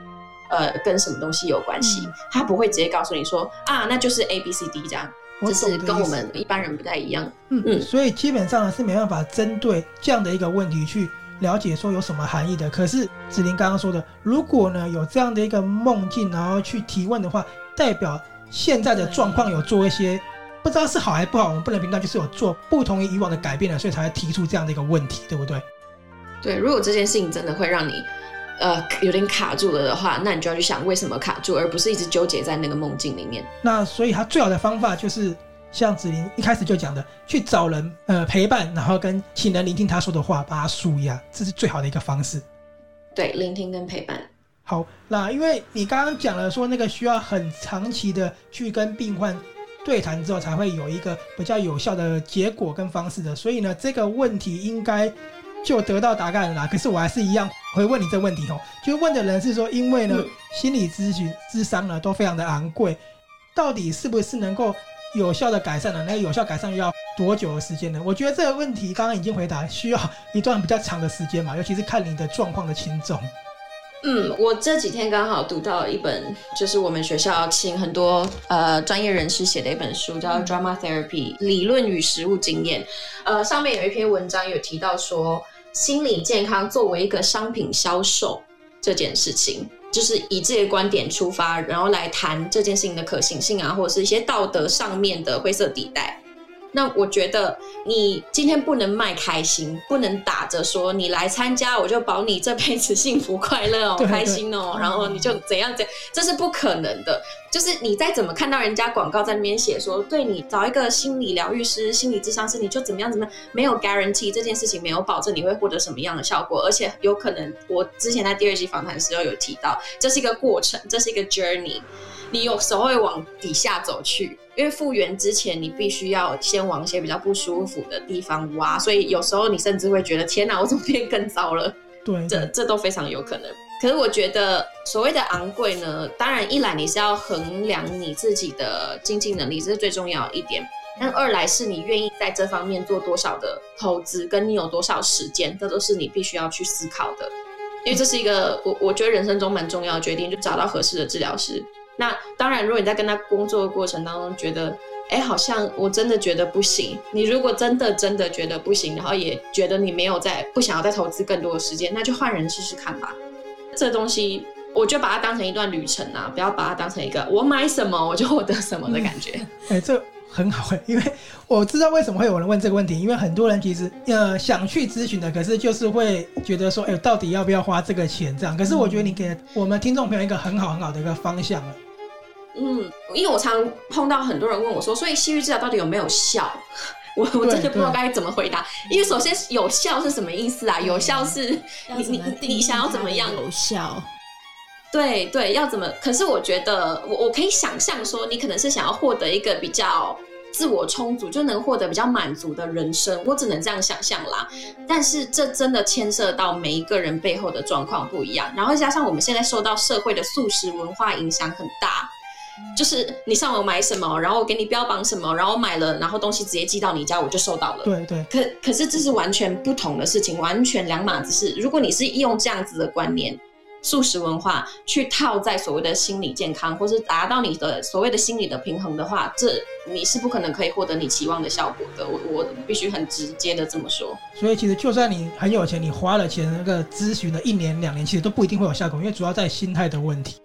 呃跟什么东西有关系？嗯、他不会直接告诉你说，啊，那就是 A B C D 这样，这是跟我们一般人不太一样。嗯嗯，所以基本上呢是没办法针对这样的一个问题去。了解说有什么含义的，可是子琳刚刚说的，如果呢有这样的一个梦境，然后去提问的话，代表现在的状况有做一些不知道是好还是不好，我们不能评断，就是有做不同于以往的改变了，所以才会提出这样的一个问题，对不对？对，如果这件事情真的会让你呃有点卡住了的话，那你就要去想为什么卡住，而不是一直纠结在那个梦境里面。那所以他最好的方法就是。像子琳一开始就讲的，去找人呃陪伴，然后跟请人聆听他说的话，把他舒压，这是最好的一个方式。对，聆听跟陪伴。好，那因为你刚刚讲了说那个需要很长期的去跟病患对谈之后，才会有一个比较有效的结果跟方式的，所以呢，这个问题应该就得到答案了啦。可是我还是一样会问你这个问题哦，就问的人是说，因为呢，嗯、心理咨询咨商呢都非常的昂贵，到底是不是能够？有效的改善呢，那个有效改善要多久的时间呢？我觉得这个问题刚刚已经回答，需要一段比较长的时间嘛，尤其是看你的状况的轻重。嗯，我这几天刚好读到一本，就是我们学校请很多呃专业人士写的一本书，叫《Drama Therapy 理论与实务经验》。呃，上面有一篇文章有提到说，心理健康作为一个商品销售这件事情。就是以这些观点出发，然后来谈这件事情的可行性啊，或者是一些道德上面的灰色地带。那我觉得你今天不能卖开心，不能打着说你来参加，我就保你这辈子幸福快乐哦，开心哦，然后你就怎样怎样，这是不可能的。就是你再怎么看到人家广告在那边写说，对你找一个心理疗愈师、心理咨商师，你就怎么样怎么样，没有 guarantee 这件事情没有保证你会获得什么样的效果，而且有可能我之前在第二集访谈的时候有提到，这是一个过程，这是一个 journey，你有时候会往底下走去。因为复原之前，你必须要先往一些比较不舒服的地方挖，所以有时候你甚至会觉得天哪，我怎么变更糟了？对，这这都非常有可能。可是我觉得所谓的昂贵呢，当然一来你是要衡量你自己的经济能力，这是最重要的一点；但二来是你愿意在这方面做多少的投资，跟你有多少时间，这都是你必须要去思考的。因为这是一个我我觉得人生中蛮重要的决定，就找到合适的治疗师。那当然，如果你在跟他工作的过程当中觉得，哎，好像我真的觉得不行。你如果真的真的觉得不行，然后也觉得你没有再不想要再投资更多的时间，那就换人试试看吧。这东西，我就把它当成一段旅程啊，不要把它当成一个我买什么我就获得什么的感觉。哎、嗯，这很好哎，因为我知道为什么会有人问这个问题，因为很多人其实呃想去咨询的，可是就是会觉得说，哎，到底要不要花这个钱这样？可是我觉得你给我们听众朋友一个很好很好的一个方向了。嗯，因为我常碰到很多人问我说，所以西域治疗到底有没有效？我我真的不知道该怎么回答。因为首先有效是什么意思啊？有效是你你你想要怎么样有效？对对，要怎么？可是我觉得我我可以想象说，你可能是想要获得一个比较自我充足，就能获得比较满足的人生。我只能这样想象啦。但是这真的牵涉到每一个人背后的状况不一样，然后加上我们现在受到社会的素食文化影响很大。就是你上网买什么，然后我给你标榜什么，然后买了，然后东西直接寄到你家，我就收到了。对对。可可是这是完全不同的事情，完全两码子事。如果你是用这样子的观念，素食文化去套在所谓的心理健康，或是达到你的所谓的心理的平衡的话，这你是不可能可以获得你期望的效果的。我我必须很直接的这么说。所以其实就算你很有钱，你花了钱那个咨询了一年两年，其实都不一定会有效果，因为主要在心态的问题。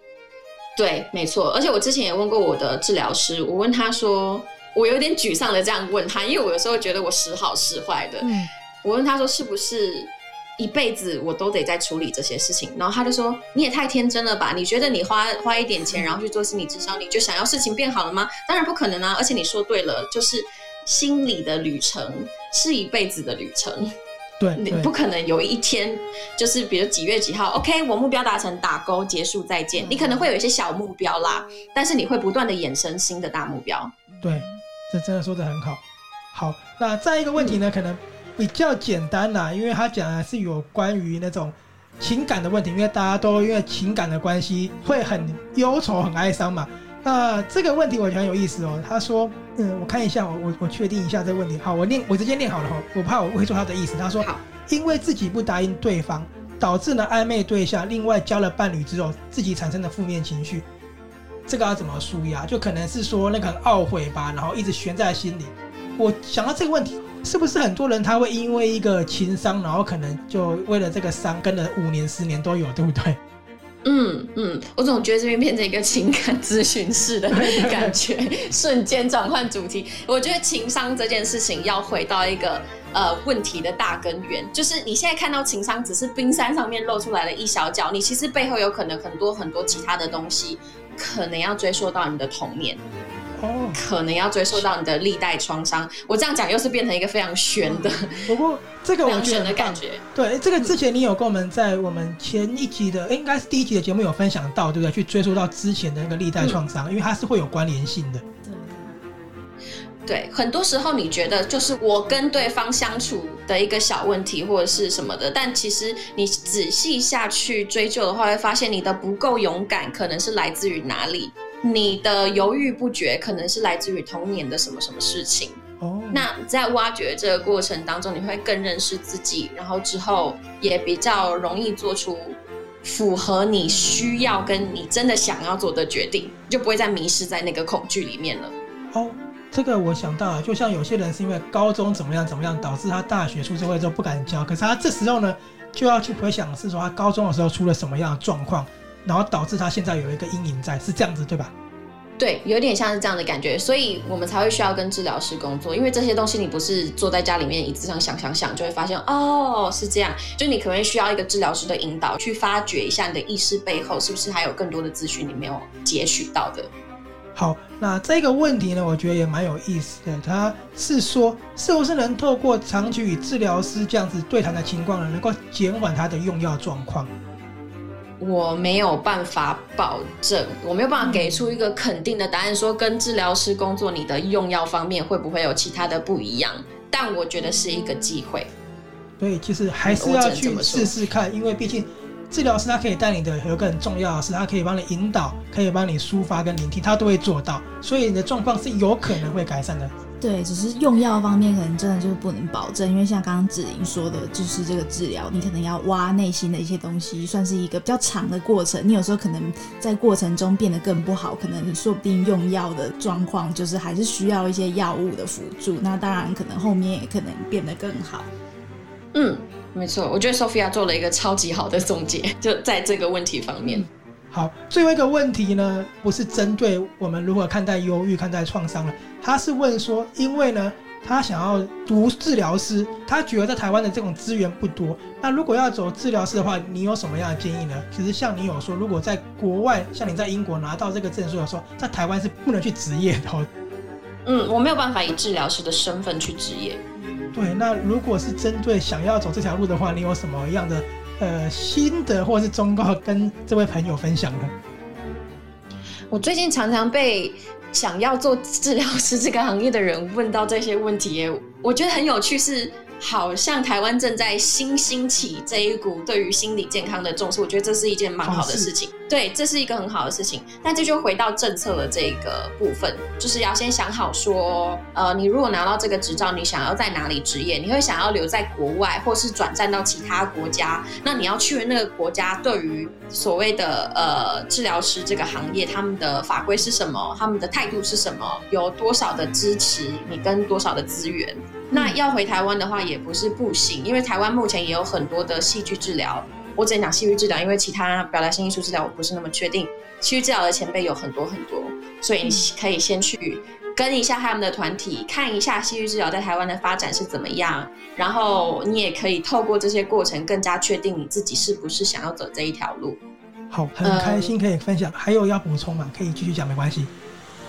对，没错。而且我之前也问过我的治疗师，我问他说，我有点沮丧的这样问他，因为我有时候觉得我时好时坏的。嗯，我问他说，是不是一辈子我都得在处理这些事情？然后他就说，你也太天真了吧？你觉得你花花一点钱，然后去做心理智商，你就想要事情变好了吗？当然不可能啊！而且你说对了，就是心理的旅程是一辈子的旅程。对，你不可能有一天，就是比如几月几号，OK，我目标达成，打勾结束，再见。你可能会有一些小目标啦，但是你会不断的衍生新的大目标。对，这真的说的很好。好，那再一个问题呢，嗯、可能比较简单啦，因为他讲的是有关于那种情感的问题，因为大家都因为情感的关系会很忧愁、很哀伤嘛。那这个问题我觉得很有意思哦。他说。嗯，我看一下，我我我确定一下这个问题。好，我念，我直接念好了哈，我怕我会错他的意思。他说，因为自己不答应对方，导致呢暧昧对象另外交了伴侣之后，自己产生的负面情绪，这个要怎么舒压？就可能是说那个很懊悔吧，然后一直悬在心里。我想到这个问题，是不是很多人他会因为一个情伤，然后可能就为了这个伤跟了五年、十年都有，对不对？嗯嗯，我总觉得这边变成一个情感咨询室的感觉，瞬间转换主题。我觉得情商这件事情要回到一个呃问题的大根源，就是你现在看到情商只是冰山上面露出来的一小角，你其实背后有可能很多很多其他的东西，可能要追溯到你的童年。哦，可能要追溯到你的历代创伤。我这样讲又是变成一个非常悬的，嗯、不过这个我觉得的感觉。对，这个之前你有跟我们在我们前一集的，应该是第一集的节目有分享到，对不对？去追溯到之前的那个历代创伤，嗯、因为它是会有关联性的。对，很多时候你觉得就是我跟对方相处的一个小问题或者是什么的，但其实你仔细下去追究的话，会发现你的不够勇敢，可能是来自于哪里？你的犹豫不决，可能是来自于童年的什么什么事情。哦，那在挖掘这个过程当中，你会更认识自己，然后之后也比较容易做出符合你需要跟你真的想要做的决定，就不会再迷失在那个恐惧里面了。哦，这个我想到了，就像有些人是因为高中怎么样怎么样，导致他大学出社会之后不敢教，可是他这时候呢，就要去回想是说他高中的时候出了什么样的状况。然后导致他现在有一个阴影在，是这样子对吧？对，有点像是这样的感觉，所以我们才会需要跟治疗师工作，因为这些东西你不是坐在家里面椅子上想想想就会发现哦，是这样，就你可能需要一个治疗师的引导，去发掘一下你的意识背后是不是还有更多的资讯你没有截取到的。好，那这个问题呢，我觉得也蛮有意思的，他是说是不是能透过长期与治疗师这样子对谈的情况呢，能够减缓他的用药状况？我没有办法保证，我没有办法给出一个肯定的答案，说跟治疗师工作，你的用药方面会不会有其他的不一样？但我觉得是一个机会。所以其实还是要去试试看，因为毕竟治疗师他可以带你的，有个很重要的是，他可以帮你引导，可以帮你抒发跟聆听，他都会做到，所以你的状况是有可能会改善的。对，只是用药方面可能真的就是不能保证，因为像刚刚芷翎说的，就是这个治疗，你可能要挖内心的一些东西，算是一个比较长的过程。你有时候可能在过程中变得更不好，可能说不定用药的状况就是还是需要一些药物的辅助。那当然，可能后面也可能变得更好。嗯，没错，我觉得 Sophia 做了一个超级好的总结，就在这个问题方面。嗯好，最后一个问题呢，不是针对我们如何看待忧郁、看待创伤了，他是问说，因为呢，他想要读治疗师，他觉得在台湾的这种资源不多。那如果要走治疗师的话，你有什么样的建议呢？其实像你有说，如果在国外，像你在英国拿到这个证书的时候，在台湾是不能去执业的。嗯，我没有办法以治疗师的身份去执业。对，那如果是针对想要走这条路的话，你有什么样的？呃，心得或是忠告跟这位朋友分享的。我最近常常被想要做治疗师这个行业的人问到这些问题，我觉得很有趣是。好像台湾正在新兴起这一股对于心理健康的重视，我觉得这是一件蛮好的事情。对，这是一个很好的事情。那这就回到政策的这个部分，就是要先想好说，呃，你如果拿到这个执照，你想要在哪里执业？你会想要留在国外，或是转战到其他国家？那你要去的那个国家，对于所谓的呃治疗师这个行业，他们的法规是什么？他们的态度是什么？有多少的支持？你跟多少的资源？那要回台湾的话也不是不行，因为台湾目前也有很多的戏剧治疗。我只能讲戏剧治疗，因为其他表达性艺术治疗我不是那么确定。戏剧治疗的前辈有很多很多，所以你可以先去跟一下他们的团体，看一下戏剧治疗在台湾的发展是怎么样。然后你也可以透过这些过程，更加确定你自己是不是想要走这一条路。好，很开心可以分享。嗯、还有要补充吗？可以继续讲，没关系。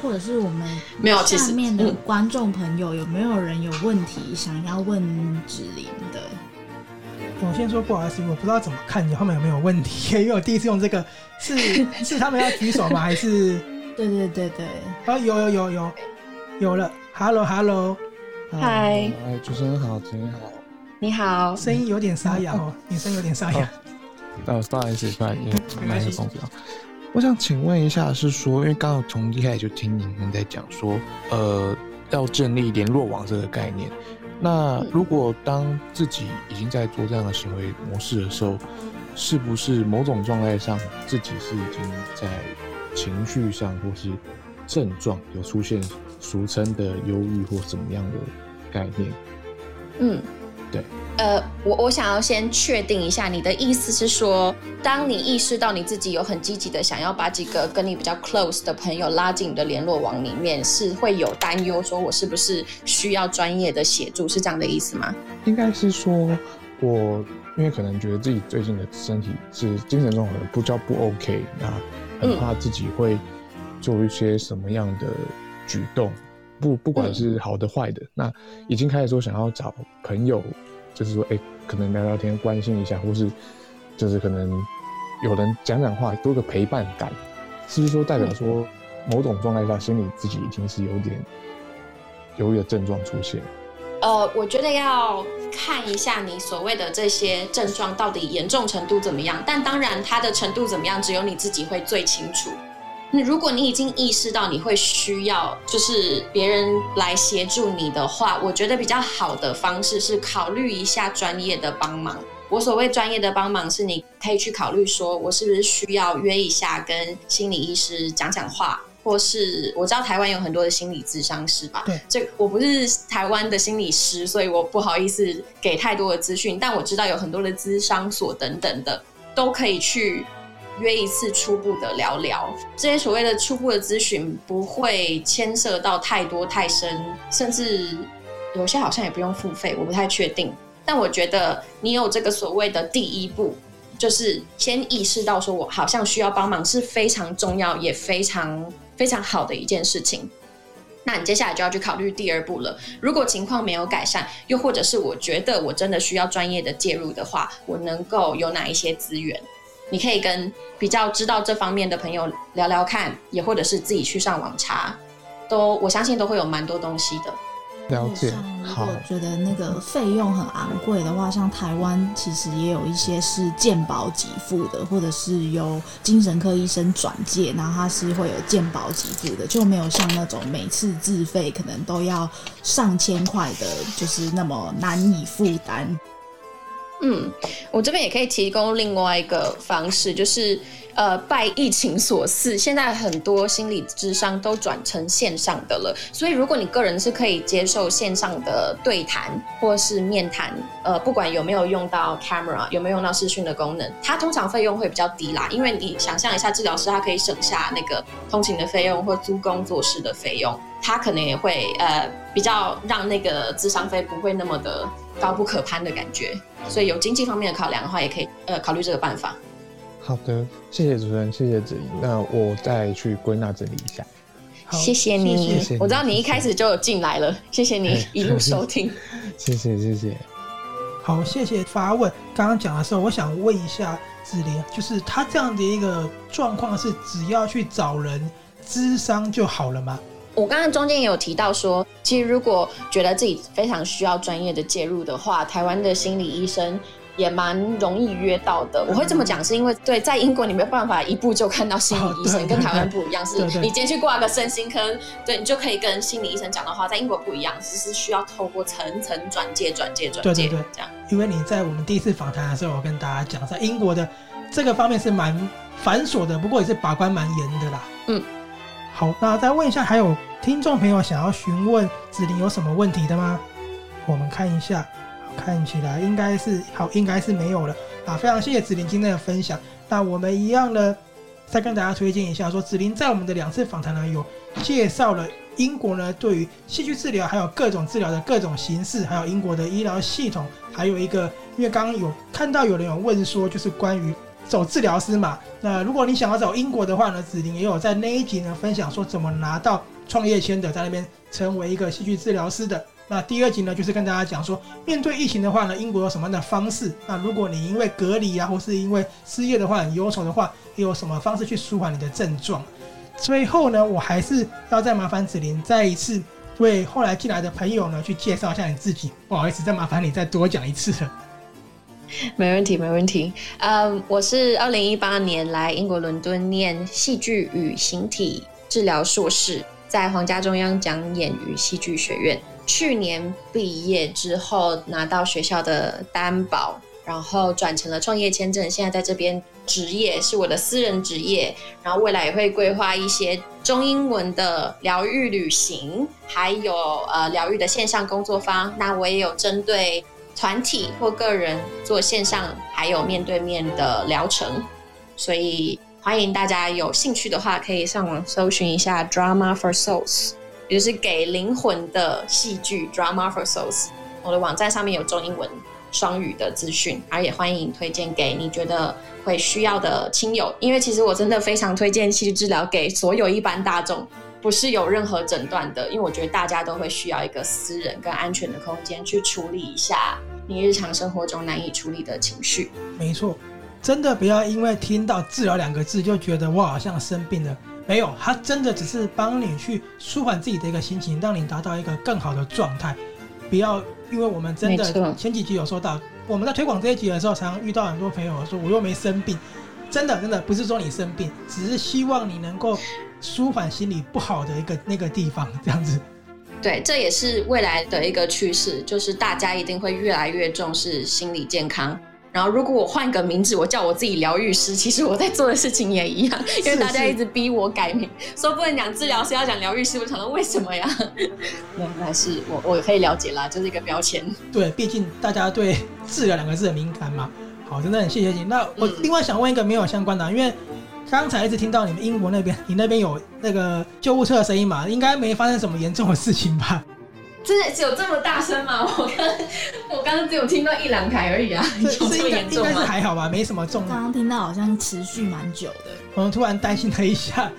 或者是我们没有下面的观众朋友，有没有人有问题想要问芷凌的？我先说不好意思，我不知道怎么看你后面有没有问题，因为我第一次用这个，是 是他们要举手吗？还是？对对对对，啊有有有有有了，Hello Hello，嗨，哎主持人好，主持人好，你好，声音有点沙哑哦，你声音有点沙哑，哦，不好意思，不好意思，麦克风比较。我想请问一下，是说，因为刚刚从一开始就听你们在讲说，呃，要建立联络网这个概念。那如果当自己已经在做这样的行为模式的时候，是不是某种状态上自己是已经在情绪上或是症状有出现俗称的忧郁或怎么样的概念？嗯。对，呃，我我想要先确定一下，你的意思是说，当你意识到你自己有很积极的想要把几个跟你比较 close 的朋友拉进你的联络网里面，是会有担忧，说我是不是需要专业的协助，是这样的意思吗？应该是说，我因为可能觉得自己最近的身体是精神状态不叫不 OK，那很怕自己会做一些什么样的举动。嗯不，不管是好的坏的，嗯，那已经开始说想要找朋友，就是说，哎，可能聊聊天，关心一下，或是就是可能有人讲讲话，多个陪伴感，是不是说代表说某种状态下，心里自己已经是有点有一个症状出现？呃，我觉得要看一下你所谓的这些症状到底严重程度怎么样，但当然它的程度怎么样，只有你自己会最清楚。那如果你已经意识到你会需要，就是别人来协助你的话，我觉得比较好的方式是考虑一下专业的帮忙。我所谓专业的帮忙，是你可以去考虑说，我是不是需要约一下跟心理医师讲讲话，或是我知道台湾有很多的心理咨商师吧？对，这我不是台湾的心理师，所以我不好意思给太多的资讯，但我知道有很多的咨商所等等的都可以去。约一次初步的聊聊，这些所谓的初步的咨询不会牵涉到太多太深，甚至有些好像也不用付费，我不太确定。但我觉得你有这个所谓的第一步，就是先意识到说我好像需要帮忙，是非常重要也非常非常好的一件事情。那你接下来就要去考虑第二步了。如果情况没有改善，又或者是我觉得我真的需要专业的介入的话，我能够有哪一些资源？你可以跟比较知道这方面的朋友聊聊看，也或者是自己去上网查，都我相信都会有蛮多东西的。了解。如果觉得那个费用很昂贵的话，像台湾其实也有一些是健保给付的，或者是由精神科医生转介，然后他是会有健保给付的，就没有像那种每次自费可能都要上千块的，就是那么难以负担。嗯，我这边也可以提供另外一个方式，就是呃，拜疫情所赐，现在很多心理咨商都转成线上的了。所以，如果你个人是可以接受线上的对谈或是面谈，呃，不管有没有用到 camera，有没有用到视讯的功能，它通常费用会比较低啦。因为你想象一下，治疗师他可以省下那个通勤的费用或租工作室的费用，他可能也会呃比较让那个智商费不会那么的高不可攀的感觉。所以有经济方面的考量的话，也可以呃考虑这个办法。好的，谢谢主持人，谢谢子怡。那我再去归纳整理一下。谢谢你，谢谢，我知道你一开始就有进来了，谢谢你一路收听。谢谢谢谢。好，谢谢发问。刚刚讲的时候，我想问一下子玲，就是他这样的一个状况是只要去找人咨商就好了吗？我刚刚中间也有提到说，其实如果觉得自己非常需要专业的介入的话，台湾的心理医生也蛮容易约到的。我会这么讲，是因为对，在英国你没有办法一步就看到心理医生，跟台湾不一样，是你今天去挂个身心科，对你就可以跟心理医生讲的话，在英国不一样，只是需要透过层层转介、转介、转介，对对对，这样。因为你在我们第一次访谈的时候，我跟大家讲，在英国的这个方面是蛮繁琐的，不过也是把关蛮严的啦。嗯。好，那再问一下，还有听众朋友想要询问子玲有什么问题的吗？我们看一下，看起来应该是好，应该是没有了啊。非常谢谢子玲今天的分享。那我们一样呢，再跟大家推荐一下，说子玲在我们的两次访谈呢，有介绍了英国呢对于戏剧治疗还有各种治疗的各种形式，还有英国的医疗系统，还有一个，因为刚刚有看到有人有问说，就是关于。走治疗师嘛，那如果你想要走英国的话呢，子玲也有在那一集呢分享说怎么拿到创业签的，在那边成为一个戏剧治疗师的。那第二集呢，就是跟大家讲说，面对疫情的话呢，英国有什么样的方式？那如果你因为隔离啊，或是因为失业的话很忧愁的话，又有什么方式去舒缓你的症状？最后呢，我还是要再麻烦子玲再一次为后来进来的朋友呢去介绍一下你自己。不好意思，再麻烦你再多讲一次了。没问题，没问题。嗯，我是二零一八年来英国伦敦念戏剧与形体治疗硕士，在皇家中央讲演与戏剧学院。去年毕业之后拿到学校的担保，然后转成了创业签证。现在在这边职业是我的私人职业，然后未来也会规划一些中英文的疗愈旅行，还有呃疗愈的线上工作坊。那我也有针对。团体或个人做线上还有面对面的疗程，所以欢迎大家有兴趣的话，可以上网搜寻一下 Drama for Souls，也就是给灵魂的戏剧 Drama for Souls。我的网站上面有中英文双语的资讯，而也欢迎推荐给你觉得会需要的亲友，因为其实我真的非常推荐戏剧治疗给所有一般大众。不是有任何诊断的，因为我觉得大家都会需要一个私人跟安全的空间去处理一下你日常生活中难以处理的情绪。没错，真的不要因为听到治疗两个字就觉得我好像生病了。没有，它真的只是帮你去舒缓自己的一个心情，让你达到一个更好的状态。不要因为我们真的前几集有说到，我们在推广这一集的时候，常常遇到很多朋友说我又没生病。真的真的不是说你生病，只是希望你能够。舒缓心理不好的一个那个地方，这样子，对，这也是未来的一个趋势，就是大家一定会越来越重视心理健康。然后，如果我换个名字，我叫我自己疗愈师，其实我在做的事情也一样，因为大家一直逼我改名，说不能讲治疗师，要讲疗愈师，我想到为什么呀？原来是我，我可以了解啦，就是一个标签。对，毕竟大家对治疗两个字很敏感嘛。好，真的很谢谢你。那我另外想问一个没有相关的，因为。刚才一直听到你们英国那边，你那边有那个救护车的声音嘛？应该没发生什么严重的事情吧？真的只有这么大声吗？我刚我刚刚只有听到一两台而已啊，有这么严重吗？应该是还好吧，没什么重。刚刚听到好像持续蛮久的，我们突然担心了一下。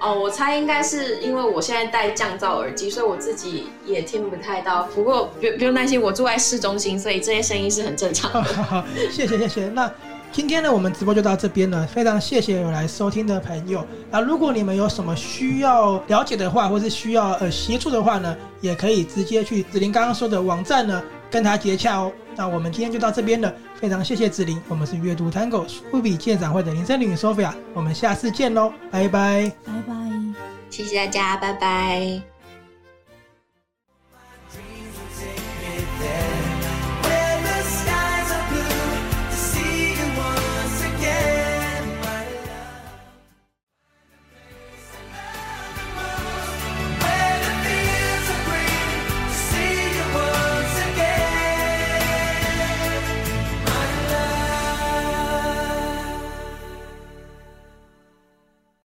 哦，我猜应该是因为我现在戴降噪耳机，所以我自己也听不太到。不过不不用担心，我住在市中心，所以这些声音是很正常的。好好好，谢谢谢谢。那。今天呢，我们直播就到这边了。非常谢谢有来收听的朋友。那如果你们有什么需要了解的话，或是需要呃协助的话呢，也可以直接去子玲刚刚说的网站呢，跟他接洽哦。那我们今天就到这边了。非常谢谢子玲，我们是阅读 Tango 书笔鉴赏会的林森女 Sophia，我们下次见喽，拜拜，拜拜，谢谢大家，拜拜。